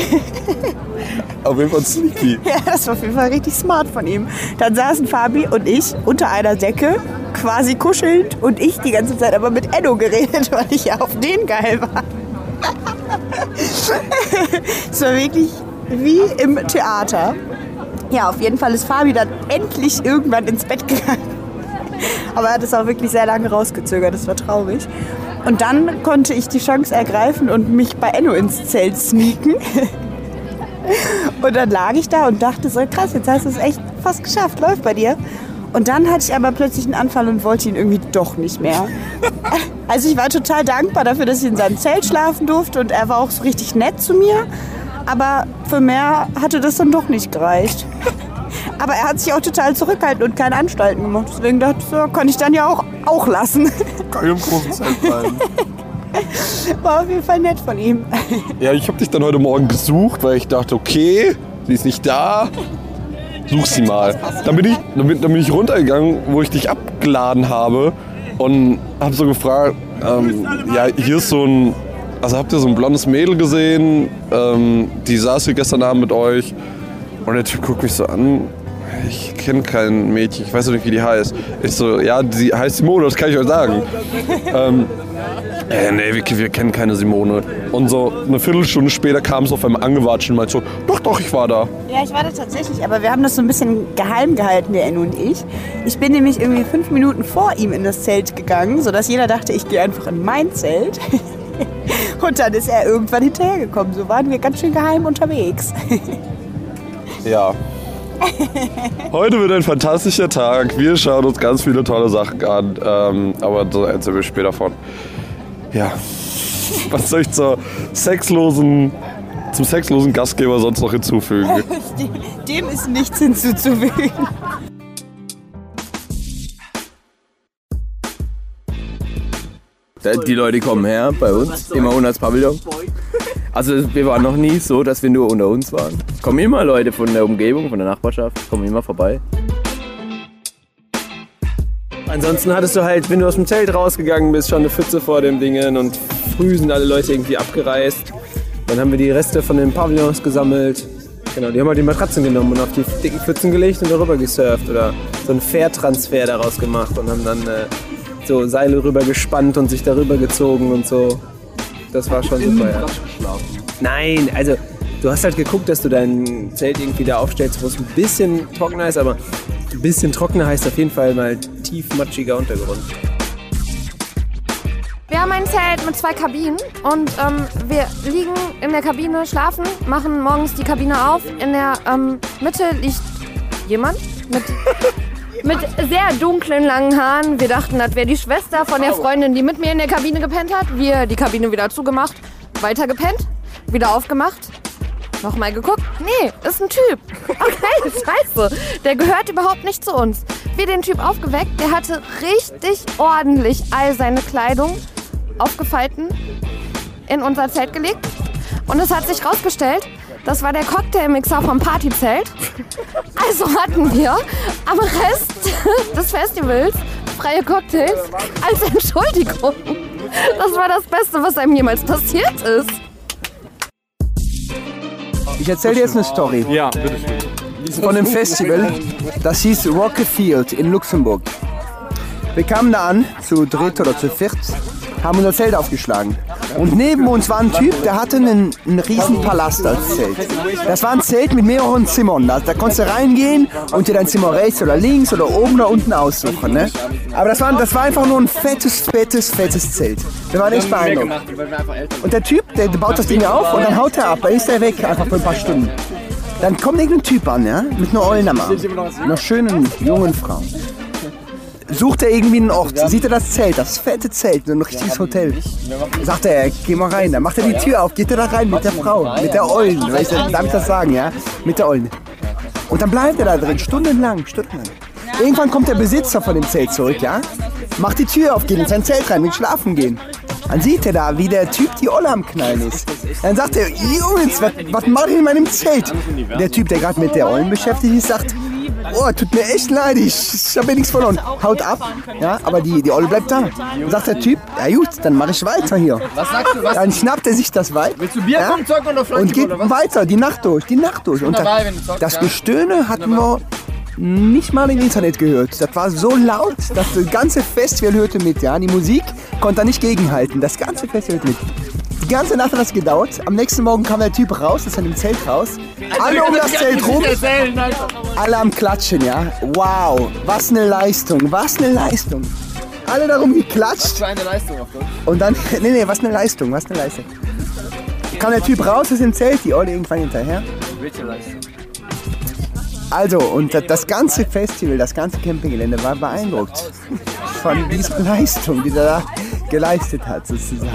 Auf jeden Fall sneaky. [LAUGHS] Ja, das war auf jeden Fall richtig smart von ihm. Dann saßen Fabi und ich unter einer Decke, quasi kuschelnd, und ich die ganze Zeit aber mit Enno geredet, [LAUGHS] weil ich ja auf den geil war. [LAUGHS] Es war wirklich wie im Theater. Ja, auf jeden Fall ist Fabi dann endlich irgendwann ins Bett gegangen. Aber er hat es auch wirklich sehr lange rausgezögert, das war traurig. Und dann konnte ich die Chance ergreifen und mich bei Enno ins Zelt sneaken. Und dann lag ich da und dachte so, krass, jetzt hast du es echt fast geschafft, läuft bei dir. Und dann hatte ich aber plötzlich einen Anfall und wollte ihn irgendwie doch nicht mehr. Also ich war total dankbar dafür, dass ich in seinem Zelt schlafen durfte und er war auch so richtig nett zu mir. Aber für mehr hatte das dann doch nicht gereicht. Aber er hat sich auch total zurückgehalten und keine Anstalten gemacht. Deswegen dachte ich, so, kann ich dann ja auch, auch lassen. Kann ich im großen Zelt bleiben. [LAUGHS] War auf jeden Fall nett von ihm. Ja, ich habe dich dann heute Morgen gesucht, weil ich dachte, okay, sie ist nicht da. Such sie mal. Dann bin ich, dann bin, dann bin ich runtergegangen, wo ich dich abgeladen habe und habe so gefragt, ähm, ja, hier ist so ein, also habt ihr so ein blondes Mädel gesehen? Ähm, die saß hier gestern Abend mit euch und der Typ guckt mich so an. Ich kenne kein Mädchen, ich weiß nicht, wie die heißt. Ich so, ja, sie heißt Simone, das kann ich euch sagen. ähm, äh, nee, wir, wir kennen keine Simone. Und so eine Viertelstunde später kam es auf einmal angewatscht und meinte so, doch, doch, ich war da. Ja, ich war da tatsächlich, aber wir haben das so ein bisschen geheim gehalten, der Enno und ich. Ich bin nämlich irgendwie fünf Minuten vor ihm in das Zelt gegangen, sodass jeder dachte, ich gehe einfach in mein Zelt. [LAUGHS] Und dann ist er irgendwann hinterhergekommen. So waren wir ganz schön geheim unterwegs. [LAUGHS] Ja. Heute wird ein fantastischer Tag. Wir schauen uns ganz viele tolle Sachen an. Ähm, aber da erzählen wir später von. Ja. [LAUGHS] Was soll ich zur sexlosen, zum sexlosen Gastgeber sonst noch hinzufügen? [LAUGHS] Dem ist nichts hinzuzufügen. Die Leute kommen her bei uns, immer das Pavillon. Also wir waren noch nie so, dass wir nur unter uns waren. Es kommen immer Leute von der Umgebung, von der Nachbarschaft, kommen immer vorbei. Ansonsten hattest du halt, wenn du aus dem Zelt rausgegangen bist, schon eine Pfütze vor dem Dingen und früh sind alle Leute irgendwie abgereist. Dann haben wir die Reste von den Pavillons gesammelt. Genau, die haben halt die Matratzen genommen und auf die dicken Pfützen gelegt und darüber gesurft oder so einen Fährtransfer daraus gemacht und haben dann äh, so Seile rüber gespannt und sich darüber gezogen und so. Das war schon super, ja. Nein, also du hast halt geguckt, dass du dein Zelt irgendwie da aufstellst, wo es ein bisschen trockener ist, aber ein bisschen trockener heißt auf jeden Fall mal tief matschiger Untergrund. Wir haben ein Zelt mit zwei Kabinen und ähm, wir liegen in der Kabine, schlafen, machen morgens die Kabine auf. In der ähm, Mitte liegt jemand mit, [LAUGHS] mit sehr dunklen langen Haaren. Wir dachten, das wäre die Schwester von der Freundin, die mit mir in der Kabine gepennt hat. Wir die Kabine wieder zugemacht, weiter gepennt, wieder aufgemacht. Nochmal geguckt. Nee, ist ein Typ. [LAUGHS] Okay, [LAUGHS] scheiße. Der gehört überhaupt nicht zu uns. Wir den Typ aufgeweckt. Der hatte richtig ordentlich all seine Kleidung aufgefalten in unser Zelt gelegt. Und es hat sich rausgestellt, das war der Cocktailmixer vom Partyzelt. Also hatten wir am Rest des Festivals freie Cocktails als Entschuldigung. Das war das Beste, was einem jemals passiert ist. Ich erzähle dir jetzt eine Story. Ja, bitteschön. Von einem Festival, das hieß Rocket Field in Luxemburg. Wir kamen da an, zu dritt oder zu viert, haben unser Zelt aufgeschlagen. Und neben uns war ein Typ, der hatte einen, einen riesen Palast als Zelt. Das war ein Zelt mit mehreren Zimmern. Da, da konntest du reingehen und dir dein Zimmer rechts oder links oder oben oder unten aussuchen. Ne? Aber das war, das war einfach nur ein fettes, fettes, fettes Zelt. Wir waren echt beeindruckt. Und der Typ, der, baut das Ding auf und dann haut er ab. Dann ist er weg, einfach für ein paar Stunden. Dann kommt irgendein Typ an, ja, mit einer Eulen am Arm. Einer schönen, jungen Frau. Sucht er irgendwie einen Ort, sieht er das Zelt, das fette Zelt, so ein richtiges Hotel. Sagt er, geh mal rein. Dann macht er die Tür auf, geht er da rein mit der Frau, mit der Eulen. Weißt du, darf ich das sagen, ja? Mit der Eulen. Und dann bleibt er da drin, stundenlang, stundenlang. Irgendwann kommt der Besitzer von dem Zelt zurück, ja? Macht die Tür auf, geht in sein Zelt rein, will schlafen gehen. Dann sieht er da, wie der Typ die Olle am Knallen ist. Dann sagt er, Jungs, was, was macht ihr in meinem Zelt? Der Typ, der gerade mit der Ollen beschäftigt ist, sagt, Oh, tut mir echt leid, ich, ich habe ja nichts verloren. Haut ab. Ja, aber die, die Olle bleibt da. Dann sagt der Typ, ja gut, dann mache ich weiter hier. Was sagst du? Was? Dann schnappt er sich das Weib. Willst du Bier Ja. kommen, zocken oder und geht oder was? weiter, die Nacht durch, die Nacht durch. Und dabei, da, wenn du zockst, das. Gestöhne hatten wir nicht mal im Internet gehört. Das war so laut, dass das ganze Festival hörte mit. Ja? Die Musik konnte da nicht gegenhalten. Das ganze Festival hörte mit. Die ganze Nacht hat das gedauert. Am nächsten Morgen kam der Typ raus, ist an dem Zelt raus. Alle um das Zelt rum, alle am Klatschen, ja. Wow, was eine Leistung, was eine Leistung. Alle darum geklatscht. Für eine Leistung auf. Und dann, [LAUGHS] nee, nee, was eine Leistung, was eine Leistung. Kam der Typ raus aus dem Zelt, die Olle irgendwann hinterher. Welche Leistung? Also, und das- ganze Festival, das ganze Campinggelände war beeindruckt von dieser Leistung, die da geleistet hat, sozusagen.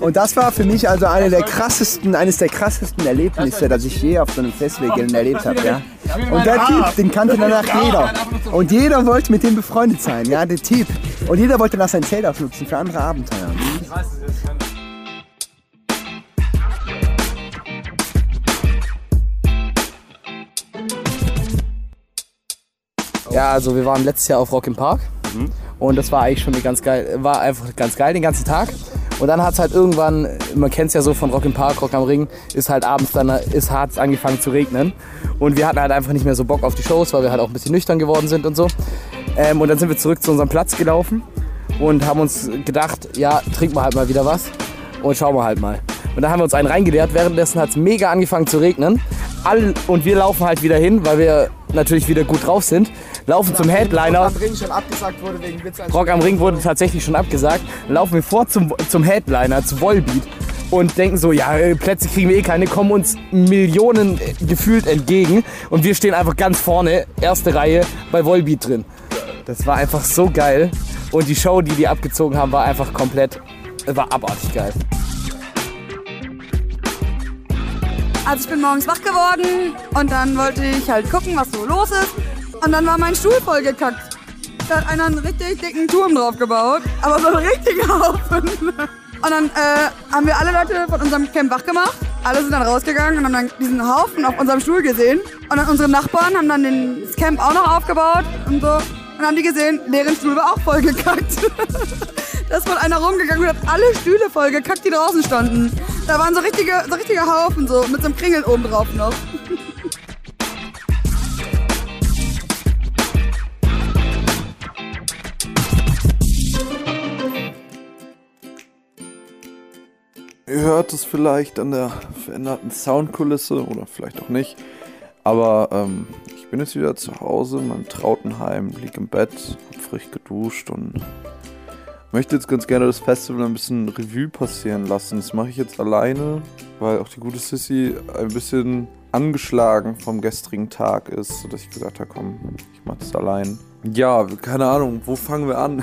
Und das war für mich also eine der krassesten, eines der krassesten Erlebnisse, das ich je auf so einem Festivalgelände erlebt habe. Ja. Und der Typ, den kannte danach jeder. Und jeder wollte mit dem befreundet sein, ja, der Typ. Und jeder wollte nach sein Zelt aufnutzen für andere Abenteuer. Ja, also wir waren letztes Jahr auf Rock im Park und das war eigentlich schon eine ganz geil, war einfach ganz geil den ganzen Tag. Und dann hat es halt irgendwann, man kennt es ja so von Rock im Park, Rock am Ring, ist halt abends dann ist hart angefangen zu regnen. Und wir hatten halt einfach nicht mehr so Bock auf die Shows, weil wir halt auch ein bisschen nüchtern geworden sind und so. Ähm, und dann sind wir zurück zu unserem Platz gelaufen und haben uns gedacht, ja, trinken wir halt mal wieder was und schauen wir halt mal. Und dann haben wir uns einen reingeleert, währenddessen hat es mega angefangen zu regnen. All, und wir laufen halt wieder hin, weil wir natürlich wieder gut drauf sind, laufen zum Headliner. Am Ring schon abgesagt wurde wegen Witz Rock am Ring wurde tatsächlich schon abgesagt. Dann laufen wir vor zum, zum Headliner, zu Volbeat und denken so, ja, äh, Plätze kriegen wir eh keine, kommen uns Millionen äh, gefühlt entgegen und wir stehen einfach ganz vorne, erste Reihe, bei Volbeat drin. Das war einfach so geil und die Show, die die abgezogen haben, war einfach komplett, war abartig geil. Also ich bin morgens wach geworden und dann wollte ich halt gucken, was so los ist. Und dann war mein Stuhl voll gekackt. Da hat einer einen richtig dicken Turm drauf gebaut, aber so einen richtigen [LAUGHS] Haufen. Und dann äh, haben wir alle Leute von unserem Camp wach gemacht. Alle sind dann rausgegangen und haben dann diesen Haufen auf unserem Stuhl gesehen. Und dann unsere Nachbarn haben dann den, das Camp auch noch aufgebaut und so. Und dann haben die gesehen, deren Stuhl war auch voll gekackt. [LAUGHS] Da ist wohl einer rumgegangen und hat alle Stühle voll gekackt, die draußen standen. Da waren so richtige, so richtige Haufen, so mit so einem Kringel oben drauf noch. [LAUGHS] Ihr hört es vielleicht an der veränderten Soundkulisse oder vielleicht auch nicht. Aber ähm, ich bin jetzt wieder zu Hause in meinem Trautenheim, lieg im Bett, hab frisch geduscht und möchte jetzt ganz gerne das Festival ein bisschen Revue passieren lassen. Das mache ich jetzt alleine, weil auch die gute Sissy ein bisschen angeschlagen vom gestrigen Tag ist, sodass ich gesagt habe, komm, ich mache das allein. Ja, keine Ahnung, wo fangen wir an?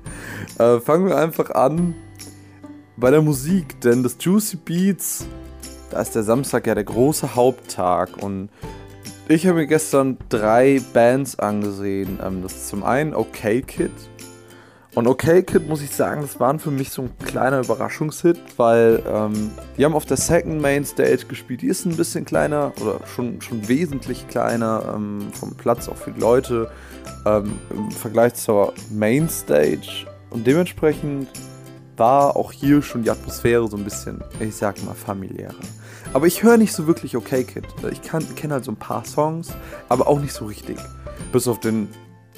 [LAUGHS] äh, fangen wir einfach an bei der Musik, denn das Juicy Beats, da ist der Samstag ja der große Haupttag und ich habe mir gestern drei Bands angesehen. Ähm, das ist zum einen OK Kid. Und OK Kid, muss ich sagen, das waren für mich so ein kleiner Überraschungshit, weil ähm, die haben auf der Second Main Stage gespielt. Die ist ein bisschen kleiner oder schon, schon wesentlich kleiner ähm, vom Platz, auch für die Leute ähm, im Vergleich zur Main Stage. Und dementsprechend war auch hier schon die Atmosphäre so ein bisschen, ich sag mal, familiärer. Aber ich höre nicht so wirklich OK Kid. Ich kenne halt so ein paar Songs, aber auch nicht so richtig. Bis auf den,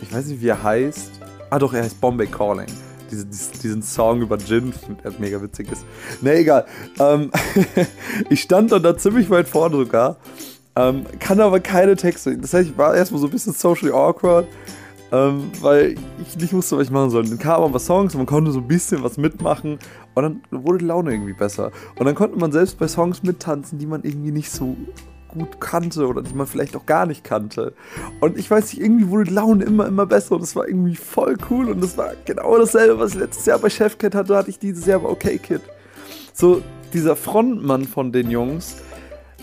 ich weiß nicht, wie er heißt. Ah doch, er heißt Bombay Calling. Diese, dies- diesen Song über Gin, [LAUGHS] der mega witzig ist. Ne, egal. Ähm, [LAUGHS] ich stand dann da ziemlich weit vorne sogar. Ähm, kann aber keine Texte. Das heißt, ich war erstmal so ein bisschen socially awkward. Ähm, weil ich nicht wusste, was ich machen soll. Dann kamen aber Songs und man konnte so ein bisschen was mitmachen und dann wurde die Laune irgendwie besser. Und dann konnte man selbst bei Songs mittanzen, die man irgendwie nicht so gut kannte oder die man vielleicht auch gar nicht kannte. Und ich weiß nicht, irgendwie wurde die Laune immer, immer besser und es war irgendwie voll cool und das war genau dasselbe, was ich letztes Jahr bei Chefcat hatte, hatte ich dieses Jahr bei OK Kid. So, dieser Frontmann von den Jungs,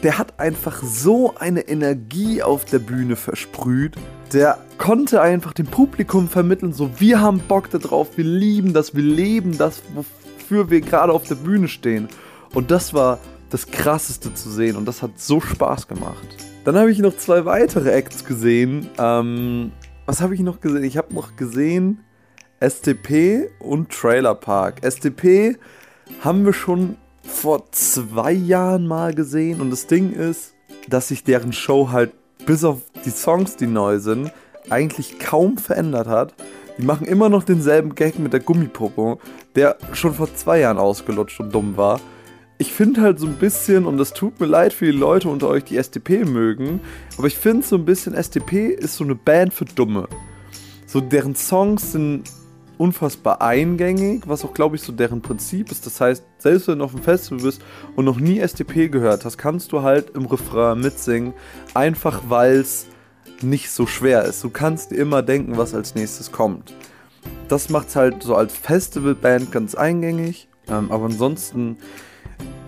der hat einfach so eine Energie auf der Bühne versprüht. Der konnte einfach dem Publikum vermitteln, so wir haben Bock darauf, wir lieben das, wir leben das, wofür wir gerade auf der Bühne stehen. Und das war das krasseste zu sehen und das hat so Spaß gemacht. Dann habe ich noch zwei weitere Acts gesehen. Ähm, was habe ich noch gesehen? Ich habe noch gesehen STP und Trailer Park. STP haben wir schon vor zwei Jahren mal gesehen und das Ding ist, dass sich deren Show halt bis auf die Songs, die neu sind, eigentlich kaum verändert hat. Die machen immer noch denselben Gag mit der Gummipuppe, der schon vor zwei Jahren ausgelutscht und dumm war. Ich finde halt so ein bisschen, und das tut mir leid für die Leute unter euch, die STP mögen, aber ich finde so ein bisschen, STP ist so eine Band für Dumme. So deren Songs sind unfassbar eingängig, was auch, glaube ich, so deren Prinzip ist. Das heißt, selbst wenn du auf dem Festival bist und noch nie STP gehört hast, kannst du halt im Refrain mitsingen, einfach weil es nicht so schwer ist. Du kannst immer denken, was als nächstes kommt. Das macht es halt so als Festivalband ganz eingängig, ähm, aber ansonsten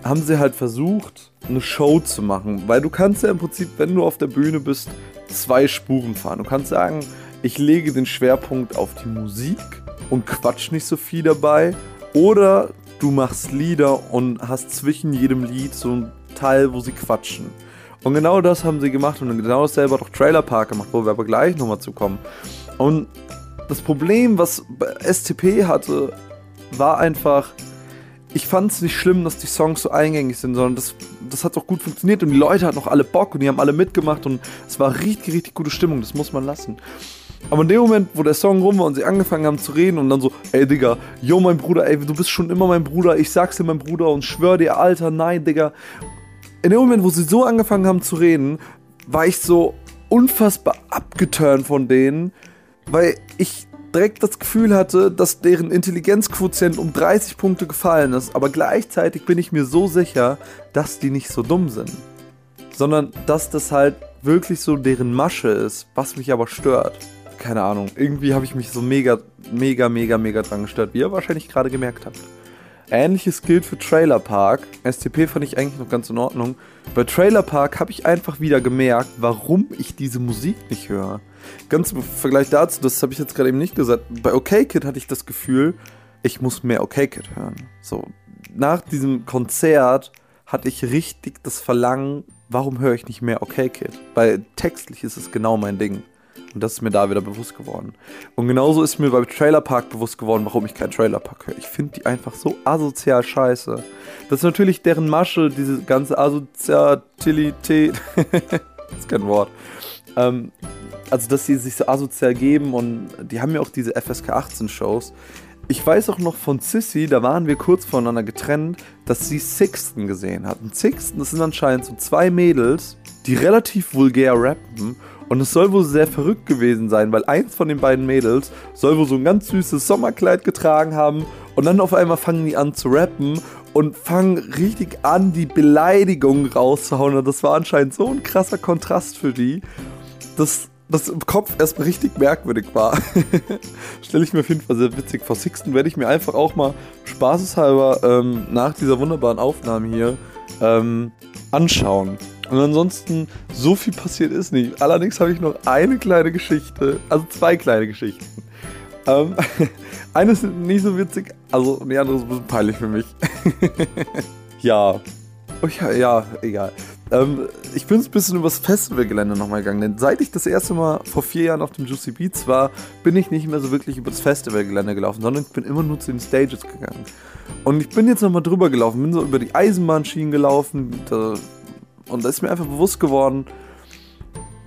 haben sie halt versucht, eine Show zu machen, weil du kannst ja im Prinzip, wenn du auf der Bühne bist, zwei Spuren fahren. Du kannst sagen, ich lege den Schwerpunkt auf die Musik und quatsch nicht so viel dabei. Oder du machst Lieder und hast zwischen jedem Lied so einen Teil, wo sie quatschen. Und genau das haben sie gemacht und genau dasselbe hat auch Trailer Park gemacht, wo wir aber gleich nochmal zu kommen. Und das Problem, was STP hatte, war einfach, ich fand es nicht schlimm, dass die Songs so eingängig sind, sondern das, das hat auch gut funktioniert und die Leute hatten auch alle Bock und die haben alle mitgemacht und es war richtig, richtig gute Stimmung, das muss man lassen. Aber in dem Moment, wo der Song rum war und sie angefangen haben zu reden und dann so, ey Digga, yo mein Bruder, ey, du bist schon immer mein Bruder, ich sag's dir mein Bruder und schwör dir, Alter, nein, Digga. In dem Moment, wo sie so angefangen haben zu reden, war ich so unfassbar abgeturnt von denen, weil ich direkt das Gefühl hatte, dass deren Intelligenzquotient um 30 Punkte gefallen ist, aber gleichzeitig bin ich mir so sicher, dass die nicht so dumm sind. Sondern dass das halt wirklich so deren Masche ist, was mich aber stört keine Ahnung, irgendwie habe ich mich so mega, mega, mega, mega dran gestört, wie ihr wahrscheinlich gerade gemerkt habt. Ähnliches gilt für Trailer Park. STP fand ich eigentlich noch ganz in Ordnung. Bei Trailer Park habe ich einfach wieder gemerkt, warum ich diese Musik nicht höre. Ganz im Vergleich dazu, das habe ich jetzt gerade eben nicht gesagt. Bei OK Kid hatte ich das Gefühl, ich muss mehr OK Kid hören. So, nach diesem Konzert hatte ich richtig das Verlangen, warum höre ich nicht mehr OK Kid? Weil textlich ist es genau mein Ding. Und das ist mir da wieder bewusst geworden. Und genauso ist mir beim Trailer Park bewusst geworden, warum ich keinen Trailer Park höre. Ich finde die einfach so asozial scheiße. Das ist natürlich deren Masche, diese ganze Asozialität. [LAUGHS] das ist kein Wort. Ähm, also, dass sie sich so asozial geben und die haben ja auch diese FSK 18 Shows. Ich weiß auch noch von Sissy, da waren wir kurz voneinander getrennt, dass sie Sixten gesehen hat. Und Sixten, das sind anscheinend so zwei Mädels, die relativ vulgär rappen und es soll wohl sehr verrückt gewesen sein, weil eins von den beiden Mädels soll wohl so ein ganz süßes Sommerkleid getragen haben und dann auf einmal fangen die an zu rappen und fangen richtig an, die Beleidigungen rauszuhauen. Und das war anscheinend so ein krasser Kontrast für die, dass das im Kopf erstmal richtig merkwürdig war. [LAUGHS] Stelle ich mir auf jeden Fall sehr witzig vor. Sixten werde ich mir einfach auch mal spaßeshalber ähm, nach dieser wunderbaren Aufnahme hier ähm, anschauen. Und ansonsten, so viel passiert ist nicht. Allerdings habe ich noch eine kleine Geschichte, also zwei kleine Geschichten. Ähm, [LAUGHS] eine ist nicht so witzig, also die andere ist ein bisschen peinlich für mich. [LAUGHS] ja. Oh, ja. Ja, egal. Ähm, ich bin ein bisschen übers Festivalgelände nochmal gegangen, denn seit ich das erste Mal vor vier Jahren auf dem Juicy Beats war, bin ich nicht mehr so wirklich über das Festivalgelände gelaufen, sondern ich bin immer nur zu den Stages gegangen. Und ich bin jetzt nochmal drüber gelaufen, bin so über die Eisenbahnschienen gelaufen, da und da ist mir einfach bewusst geworden,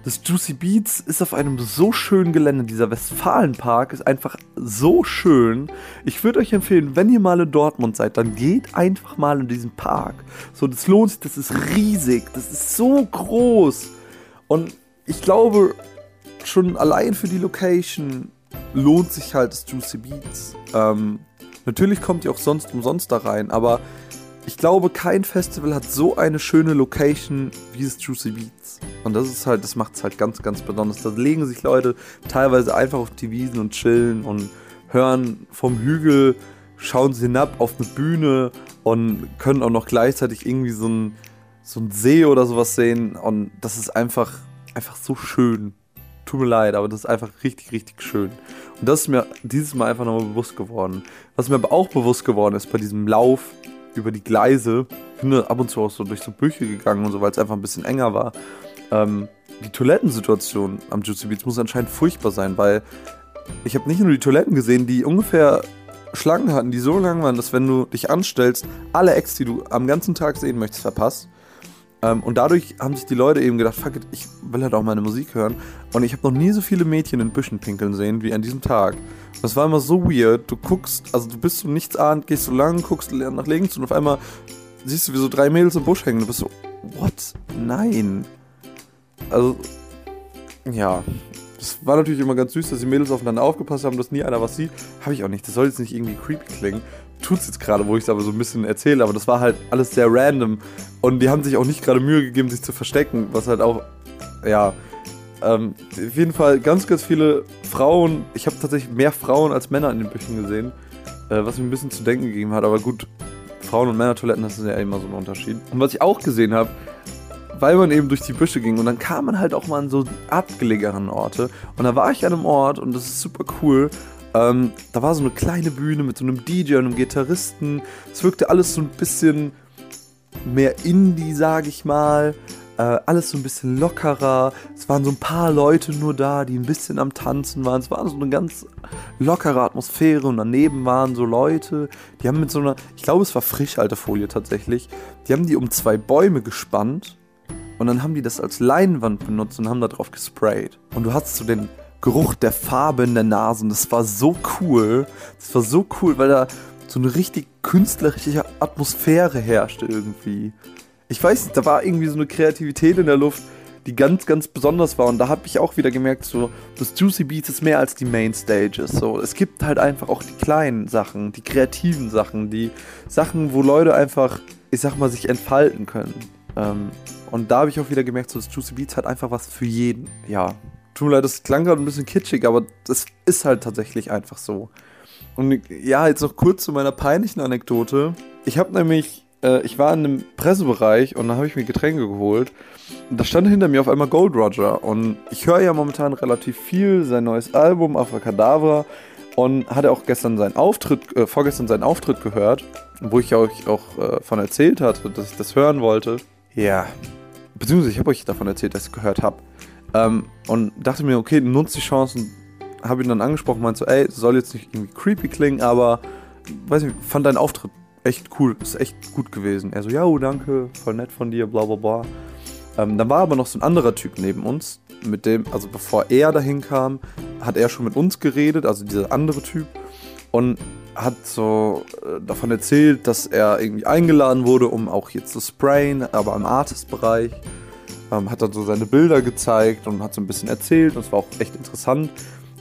das Juicy Beats ist auf einem so schönen Gelände. Dieser Westfalenpark ist einfach so schön. Ich würde euch empfehlen, wenn ihr mal in Dortmund seid, dann geht einfach mal in diesen Park. So, das lohnt sich, das ist riesig, das ist so groß. Und ich glaube, schon allein für die Location lohnt sich halt das Juicy Beats. Ähm, natürlich kommt ihr auch sonst umsonst da rein, aber ich glaube, kein Festival hat so eine schöne Location wie das Juicy Beats. Und das ist halt, das macht es halt ganz, ganz besonders. Da legen sich Leute teilweise einfach auf die Wiesen und chillen und hören vom Hügel, schauen sie hinab auf eine Bühne und können auch noch gleichzeitig irgendwie so ein, so ein See oder sowas sehen. Und das ist einfach, einfach so schön. Tut mir leid, aber das ist einfach richtig, richtig schön. Und das ist mir dieses Mal einfach nochmal bewusst geworden. Was mir aber auch bewusst geworden ist bei diesem Lauf über die Gleise. Ich bin ab und zu auch so durch so Bücher gegangen und so, weil es einfach ein bisschen enger war. ähm, die Toilettensituation am Juicy Beats muss anscheinend furchtbar sein, weil ich habe nicht nur die Toiletten gesehen, die ungefähr Schlangen hatten, die so lang waren, dass wenn du dich anstellst, alle Acts, die du am ganzen Tag sehen möchtest, verpasst. Ähm, und dadurch haben sich die Leute eben gedacht, fuck it, ich will halt auch meine Musik hören. Und ich habe noch nie so viele Mädchen in Büschen pinkeln sehen wie an diesem Tag. Das war immer so weird. Du guckst, also du bist so nichts ahnt, gehst so lang, guckst nach links und auf einmal siehst du, wie so drei Mädels im Busch hängen. Du bist so, what? Nein. Also, ja. Das war natürlich immer ganz süß, dass die Mädels aufeinander aufgepasst haben, dass nie einer was sieht. Habe ich auch nicht. Das soll jetzt nicht irgendwie creepy klingen. Tut's jetzt gerade, wo ich es aber so ein bisschen erzähle, aber das war halt alles sehr random. Und die haben sich auch nicht gerade Mühe gegeben, sich zu verstecken, was halt auch, ja. Ähm, auf jeden Fall ganz, ganz viele Frauen. Ich habe tatsächlich mehr Frauen als Männer in den Büchern gesehen, äh, was mir ein bisschen zu denken gegeben hat. Aber gut, Frauen- und Männertoiletten, das ist ja immer so ein Unterschied. Und was ich auch gesehen habe, weil man eben durch die Büsche ging und dann kam man halt auch mal an so abgelegenen Orte. Und da war ich an einem Ort und das ist super cool. Ähm, da war so eine kleine Bühne mit so einem DJ und einem Gitarristen. Es wirkte alles so ein bisschen mehr Indie, sag ich mal. Äh, alles so ein bisschen lockerer. Es waren so ein paar Leute nur da, die ein bisschen am Tanzen waren. Es war so eine ganz lockere Atmosphäre und daneben waren so Leute, die haben mit so einer, ich glaube es war Frischhaltefolie tatsächlich, die haben die um zwei Bäume gespannt und dann haben die das als Leinwand benutzt und haben da drauf gesprayt. Und du hast so den Geruch der Farbe in der Nase und das war so cool. Das war so cool, weil da so eine richtig künstlerische Atmosphäre herrschte irgendwie. Ich weiß da war irgendwie so eine Kreativität in der Luft, die ganz, ganz besonders war. Und da habe ich auch wieder gemerkt, so, das Juicy Beats ist mehr als die Main Stages. So, es gibt halt einfach auch die kleinen Sachen, die kreativen Sachen, die Sachen, wo Leute einfach, ich sag mal, sich entfalten können. Ähm, und da habe ich auch wieder gemerkt, so das Juicy Beats hat einfach was für jeden. Ja, tut mir leid, das klang gerade ein bisschen kitschig, aber das ist halt tatsächlich einfach so. Und ja, jetzt noch kurz zu meiner peinlichen Anekdote. Ich habe nämlich, äh, ich war in einem Pressebereich und da habe ich mir Getränke geholt. Und da stand hinter mir auf einmal Gold Roger. Und ich höre ja momentan relativ viel, sein neues Album, Abracadabra. Und hatte auch gestern seinen Auftritt, äh, vorgestern seinen Auftritt gehört, wo ich euch auch äh, von erzählt hatte, dass ich das hören wollte. Ja, beziehungsweise ich habe euch davon erzählt, dass ich gehört habe. Ähm, und dachte mir, okay, nutzt die Chancen. Habe ihn dann angesprochen, meinte so, ey, soll jetzt nicht irgendwie creepy klingen, aber weiß nicht, fand deinen Auftritt echt cool, ist echt gut gewesen. Er so, ja, oh, danke, voll nett von dir, bla bla bla. Ähm, dann war aber noch so ein anderer Typ neben uns, mit dem, also bevor er dahin kam, hat er schon mit uns geredet, also dieser andere Typ. Und hat so äh, davon erzählt, dass er irgendwie eingeladen wurde, um auch hier zu sprayen, aber im Artist-Bereich. Ähm, hat dann so seine Bilder gezeigt und hat so ein bisschen erzählt und es war auch echt interessant.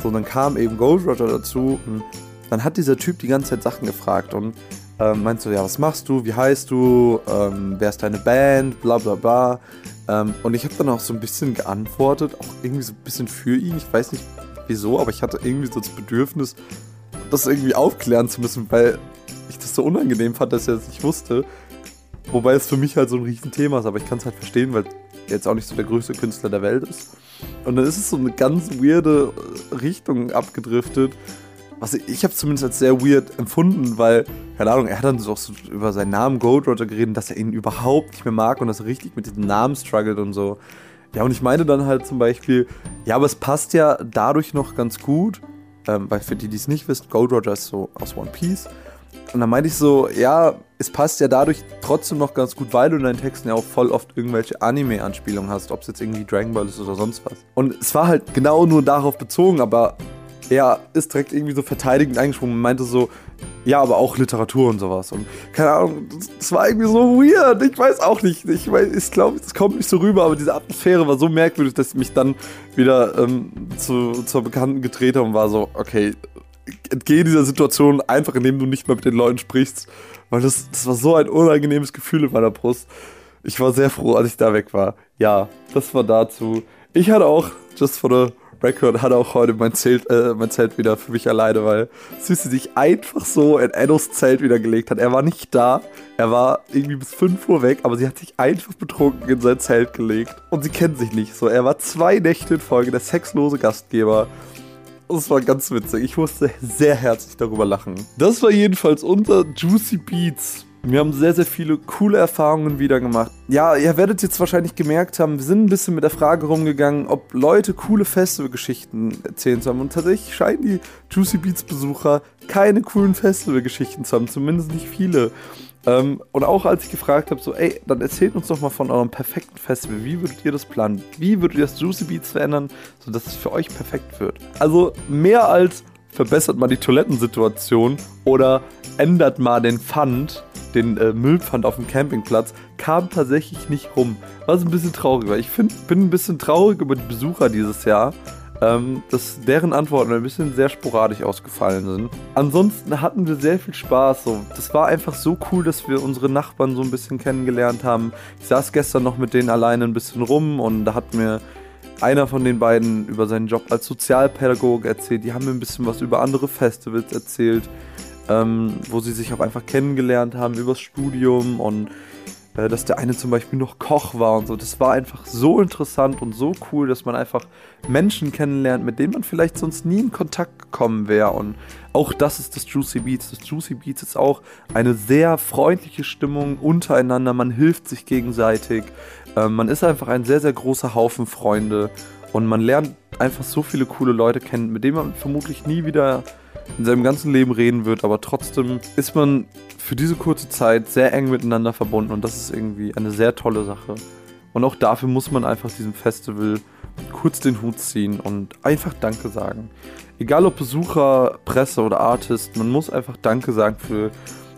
So, und dann kam eben Gold Roger dazu und dann hat dieser Typ die ganze Zeit Sachen gefragt und ähm, meint so, ja, was machst du, wie heißt du, ähm, wer ist deine Band, bla bla bla. Ähm, und ich habe dann auch so ein bisschen geantwortet, auch irgendwie so ein bisschen für ihn. Ich weiß nicht wieso, aber ich hatte irgendwie so das Bedürfnis, das irgendwie aufklären zu müssen, weil ich das so unangenehm fand, dass er das nicht wusste. Wobei es für mich halt so ein Riesenthema ist, aber ich kann es halt verstehen, weil jetzt auch nicht so der größte Künstler der Welt ist. Und dann ist es so eine ganz weirde Richtung abgedriftet. Was ich, ich habe zumindest als sehr weird empfunden, weil, keine Ahnung, er hat dann so, auch so über seinen Namen Gold Roger geredet, dass er ihn überhaupt nicht mehr mag und dass er richtig mit diesem Namen struggelt und so. Ja, und ich meine dann halt zum Beispiel, ja, aber es passt ja dadurch noch ganz gut, ähm, weil für die, die es nicht wissen, Gold Roger ist so aus One Piece. Und dann meinte ich so, ja, es passt ja dadurch trotzdem noch ganz gut, weil du in deinen Texten ja auch voll oft irgendwelche Anime-Anspielungen hast, ob es jetzt irgendwie Dragon Ball ist oder sonst was. Und es war halt genau nur darauf bezogen, aber er ist direkt irgendwie so verteidigend eingesprungen und meinte so, ja, aber auch Literatur und sowas. Und keine Ahnung, das war irgendwie so weird. Ich weiß auch nicht. Ich, ich glaube, es kommt nicht so rüber, aber diese Atmosphäre war so merkwürdig, dass ich mich dann wieder ähm, zu, zur Bekannten gedreht habe und war so, okay, entgehe dieser Situation einfach, indem du nicht mehr mit den Leuten sprichst. Weil das, das war so ein unangenehmes Gefühl in meiner Brust. Ich war sehr froh, als ich da weg war. Ja, das war dazu. Ich hatte auch, just for the record, hatte auch heute mein Zelt, äh, mein Zelt wieder für mich alleine, weil Süßi sich einfach so in Ennos Zelt wieder gelegt hat. Er war nicht da. Er war irgendwie bis 5 Uhr weg, aber sie hat sich einfach betrunken in sein Zelt gelegt. Und sie kennen sich nicht so. Er war zwei Nächte in Folge der sexlose Gastgeber. Das war ganz witzig. Ich musste sehr herzlich darüber lachen. Das war jedenfalls unser Juicy Beats Wir haben sehr, sehr viele coole Erfahrungen wieder gemacht. Ja, ihr werdet jetzt wahrscheinlich gemerkt haben, wir sind ein bisschen mit der Frage rumgegangen, ob Leute coole Festivalgeschichten erzählen zu haben. Und tatsächlich scheinen die Juicy Beats Besucher keine coolen Festivalgeschichten zu haben, zumindest nicht viele. Ähm, und auch als ich gefragt habe, so, ey, dann erzählt uns doch mal von eurem perfekten Festival. Wie würdet ihr das planen? Wie würdet ihr das Juicy Beats verändern, sodass es für euch perfekt wird? Also mehr als verbessert mal die Toilettensituation oder ändert mal den Pfand, den äh, Müllpfand auf dem Campingplatz, kam tatsächlich nicht rum. Was ein bisschen traurig war. Ich find, bin ein bisschen traurig über die Besucher dieses Jahr, ähm, dass deren Antworten ein bisschen sehr sporadisch ausgefallen sind. Ansonsten hatten wir sehr viel Spaß. So. Das war einfach so cool, dass wir unsere Nachbarn so ein bisschen kennengelernt haben. Ich saß gestern noch mit denen alleine ein bisschen rum und da hat mir einer von den beiden über seinen Job als Sozialpädagoge erzählt. Die haben mir ein bisschen was über andere Festivals erzählt, ähm, wo sie sich auch einfach kennengelernt haben übers Studium und dass der eine zum Beispiel noch Koch war und so. Das war einfach so interessant und so cool, dass man einfach Menschen kennenlernt, mit denen man vielleicht sonst nie in Kontakt gekommen wäre. Und auch das ist das Juicy Beats. Das Juicy Beats ist auch eine sehr freundliche Stimmung untereinander. Man hilft sich gegenseitig. Ähm, man ist einfach ein sehr, sehr großer Haufen Freunde. Und man lernt einfach so viele coole Leute kennen, mit denen man vermutlich nie wieder in seinem ganzen Leben reden wird, aber trotzdem ist man für diese kurze Zeit sehr eng miteinander verbunden und das ist irgendwie eine sehr tolle Sache. Und auch dafür muss man einfach diesem Festival kurz den Hut ziehen und einfach Danke sagen. Egal ob Besucher, Presse oder Artist, man muss einfach Danke sagen für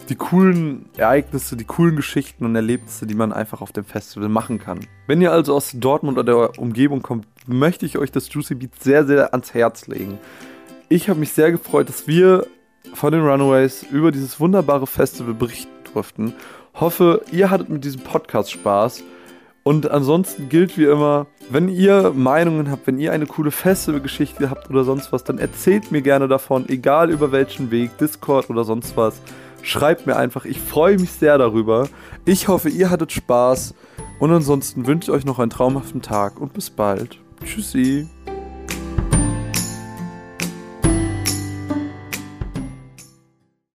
die coolen Ereignisse, die coolen Geschichten und Erlebnisse, die man einfach auf dem Festival machen kann. Wenn ihr also aus Dortmund oder der Umgebung kommt, möchte ich euch das Juicy Beat sehr, sehr ans Herz legen. Ich habe mich sehr gefreut, dass wir von den Runaways über dieses wunderbare Festival berichten durften. Hoffe, ihr hattet mit diesem Podcast Spaß. Und ansonsten gilt wie immer, wenn ihr Meinungen habt, wenn ihr eine coole Festivalgeschichte habt oder sonst was, dann erzählt mir gerne davon, egal über welchen Weg, Discord oder sonst was. Schreibt mir einfach, ich freue mich sehr darüber. Ich hoffe, ihr hattet Spaß und ansonsten wünsche ich euch noch einen traumhaften Tag und bis bald. Tschüssi.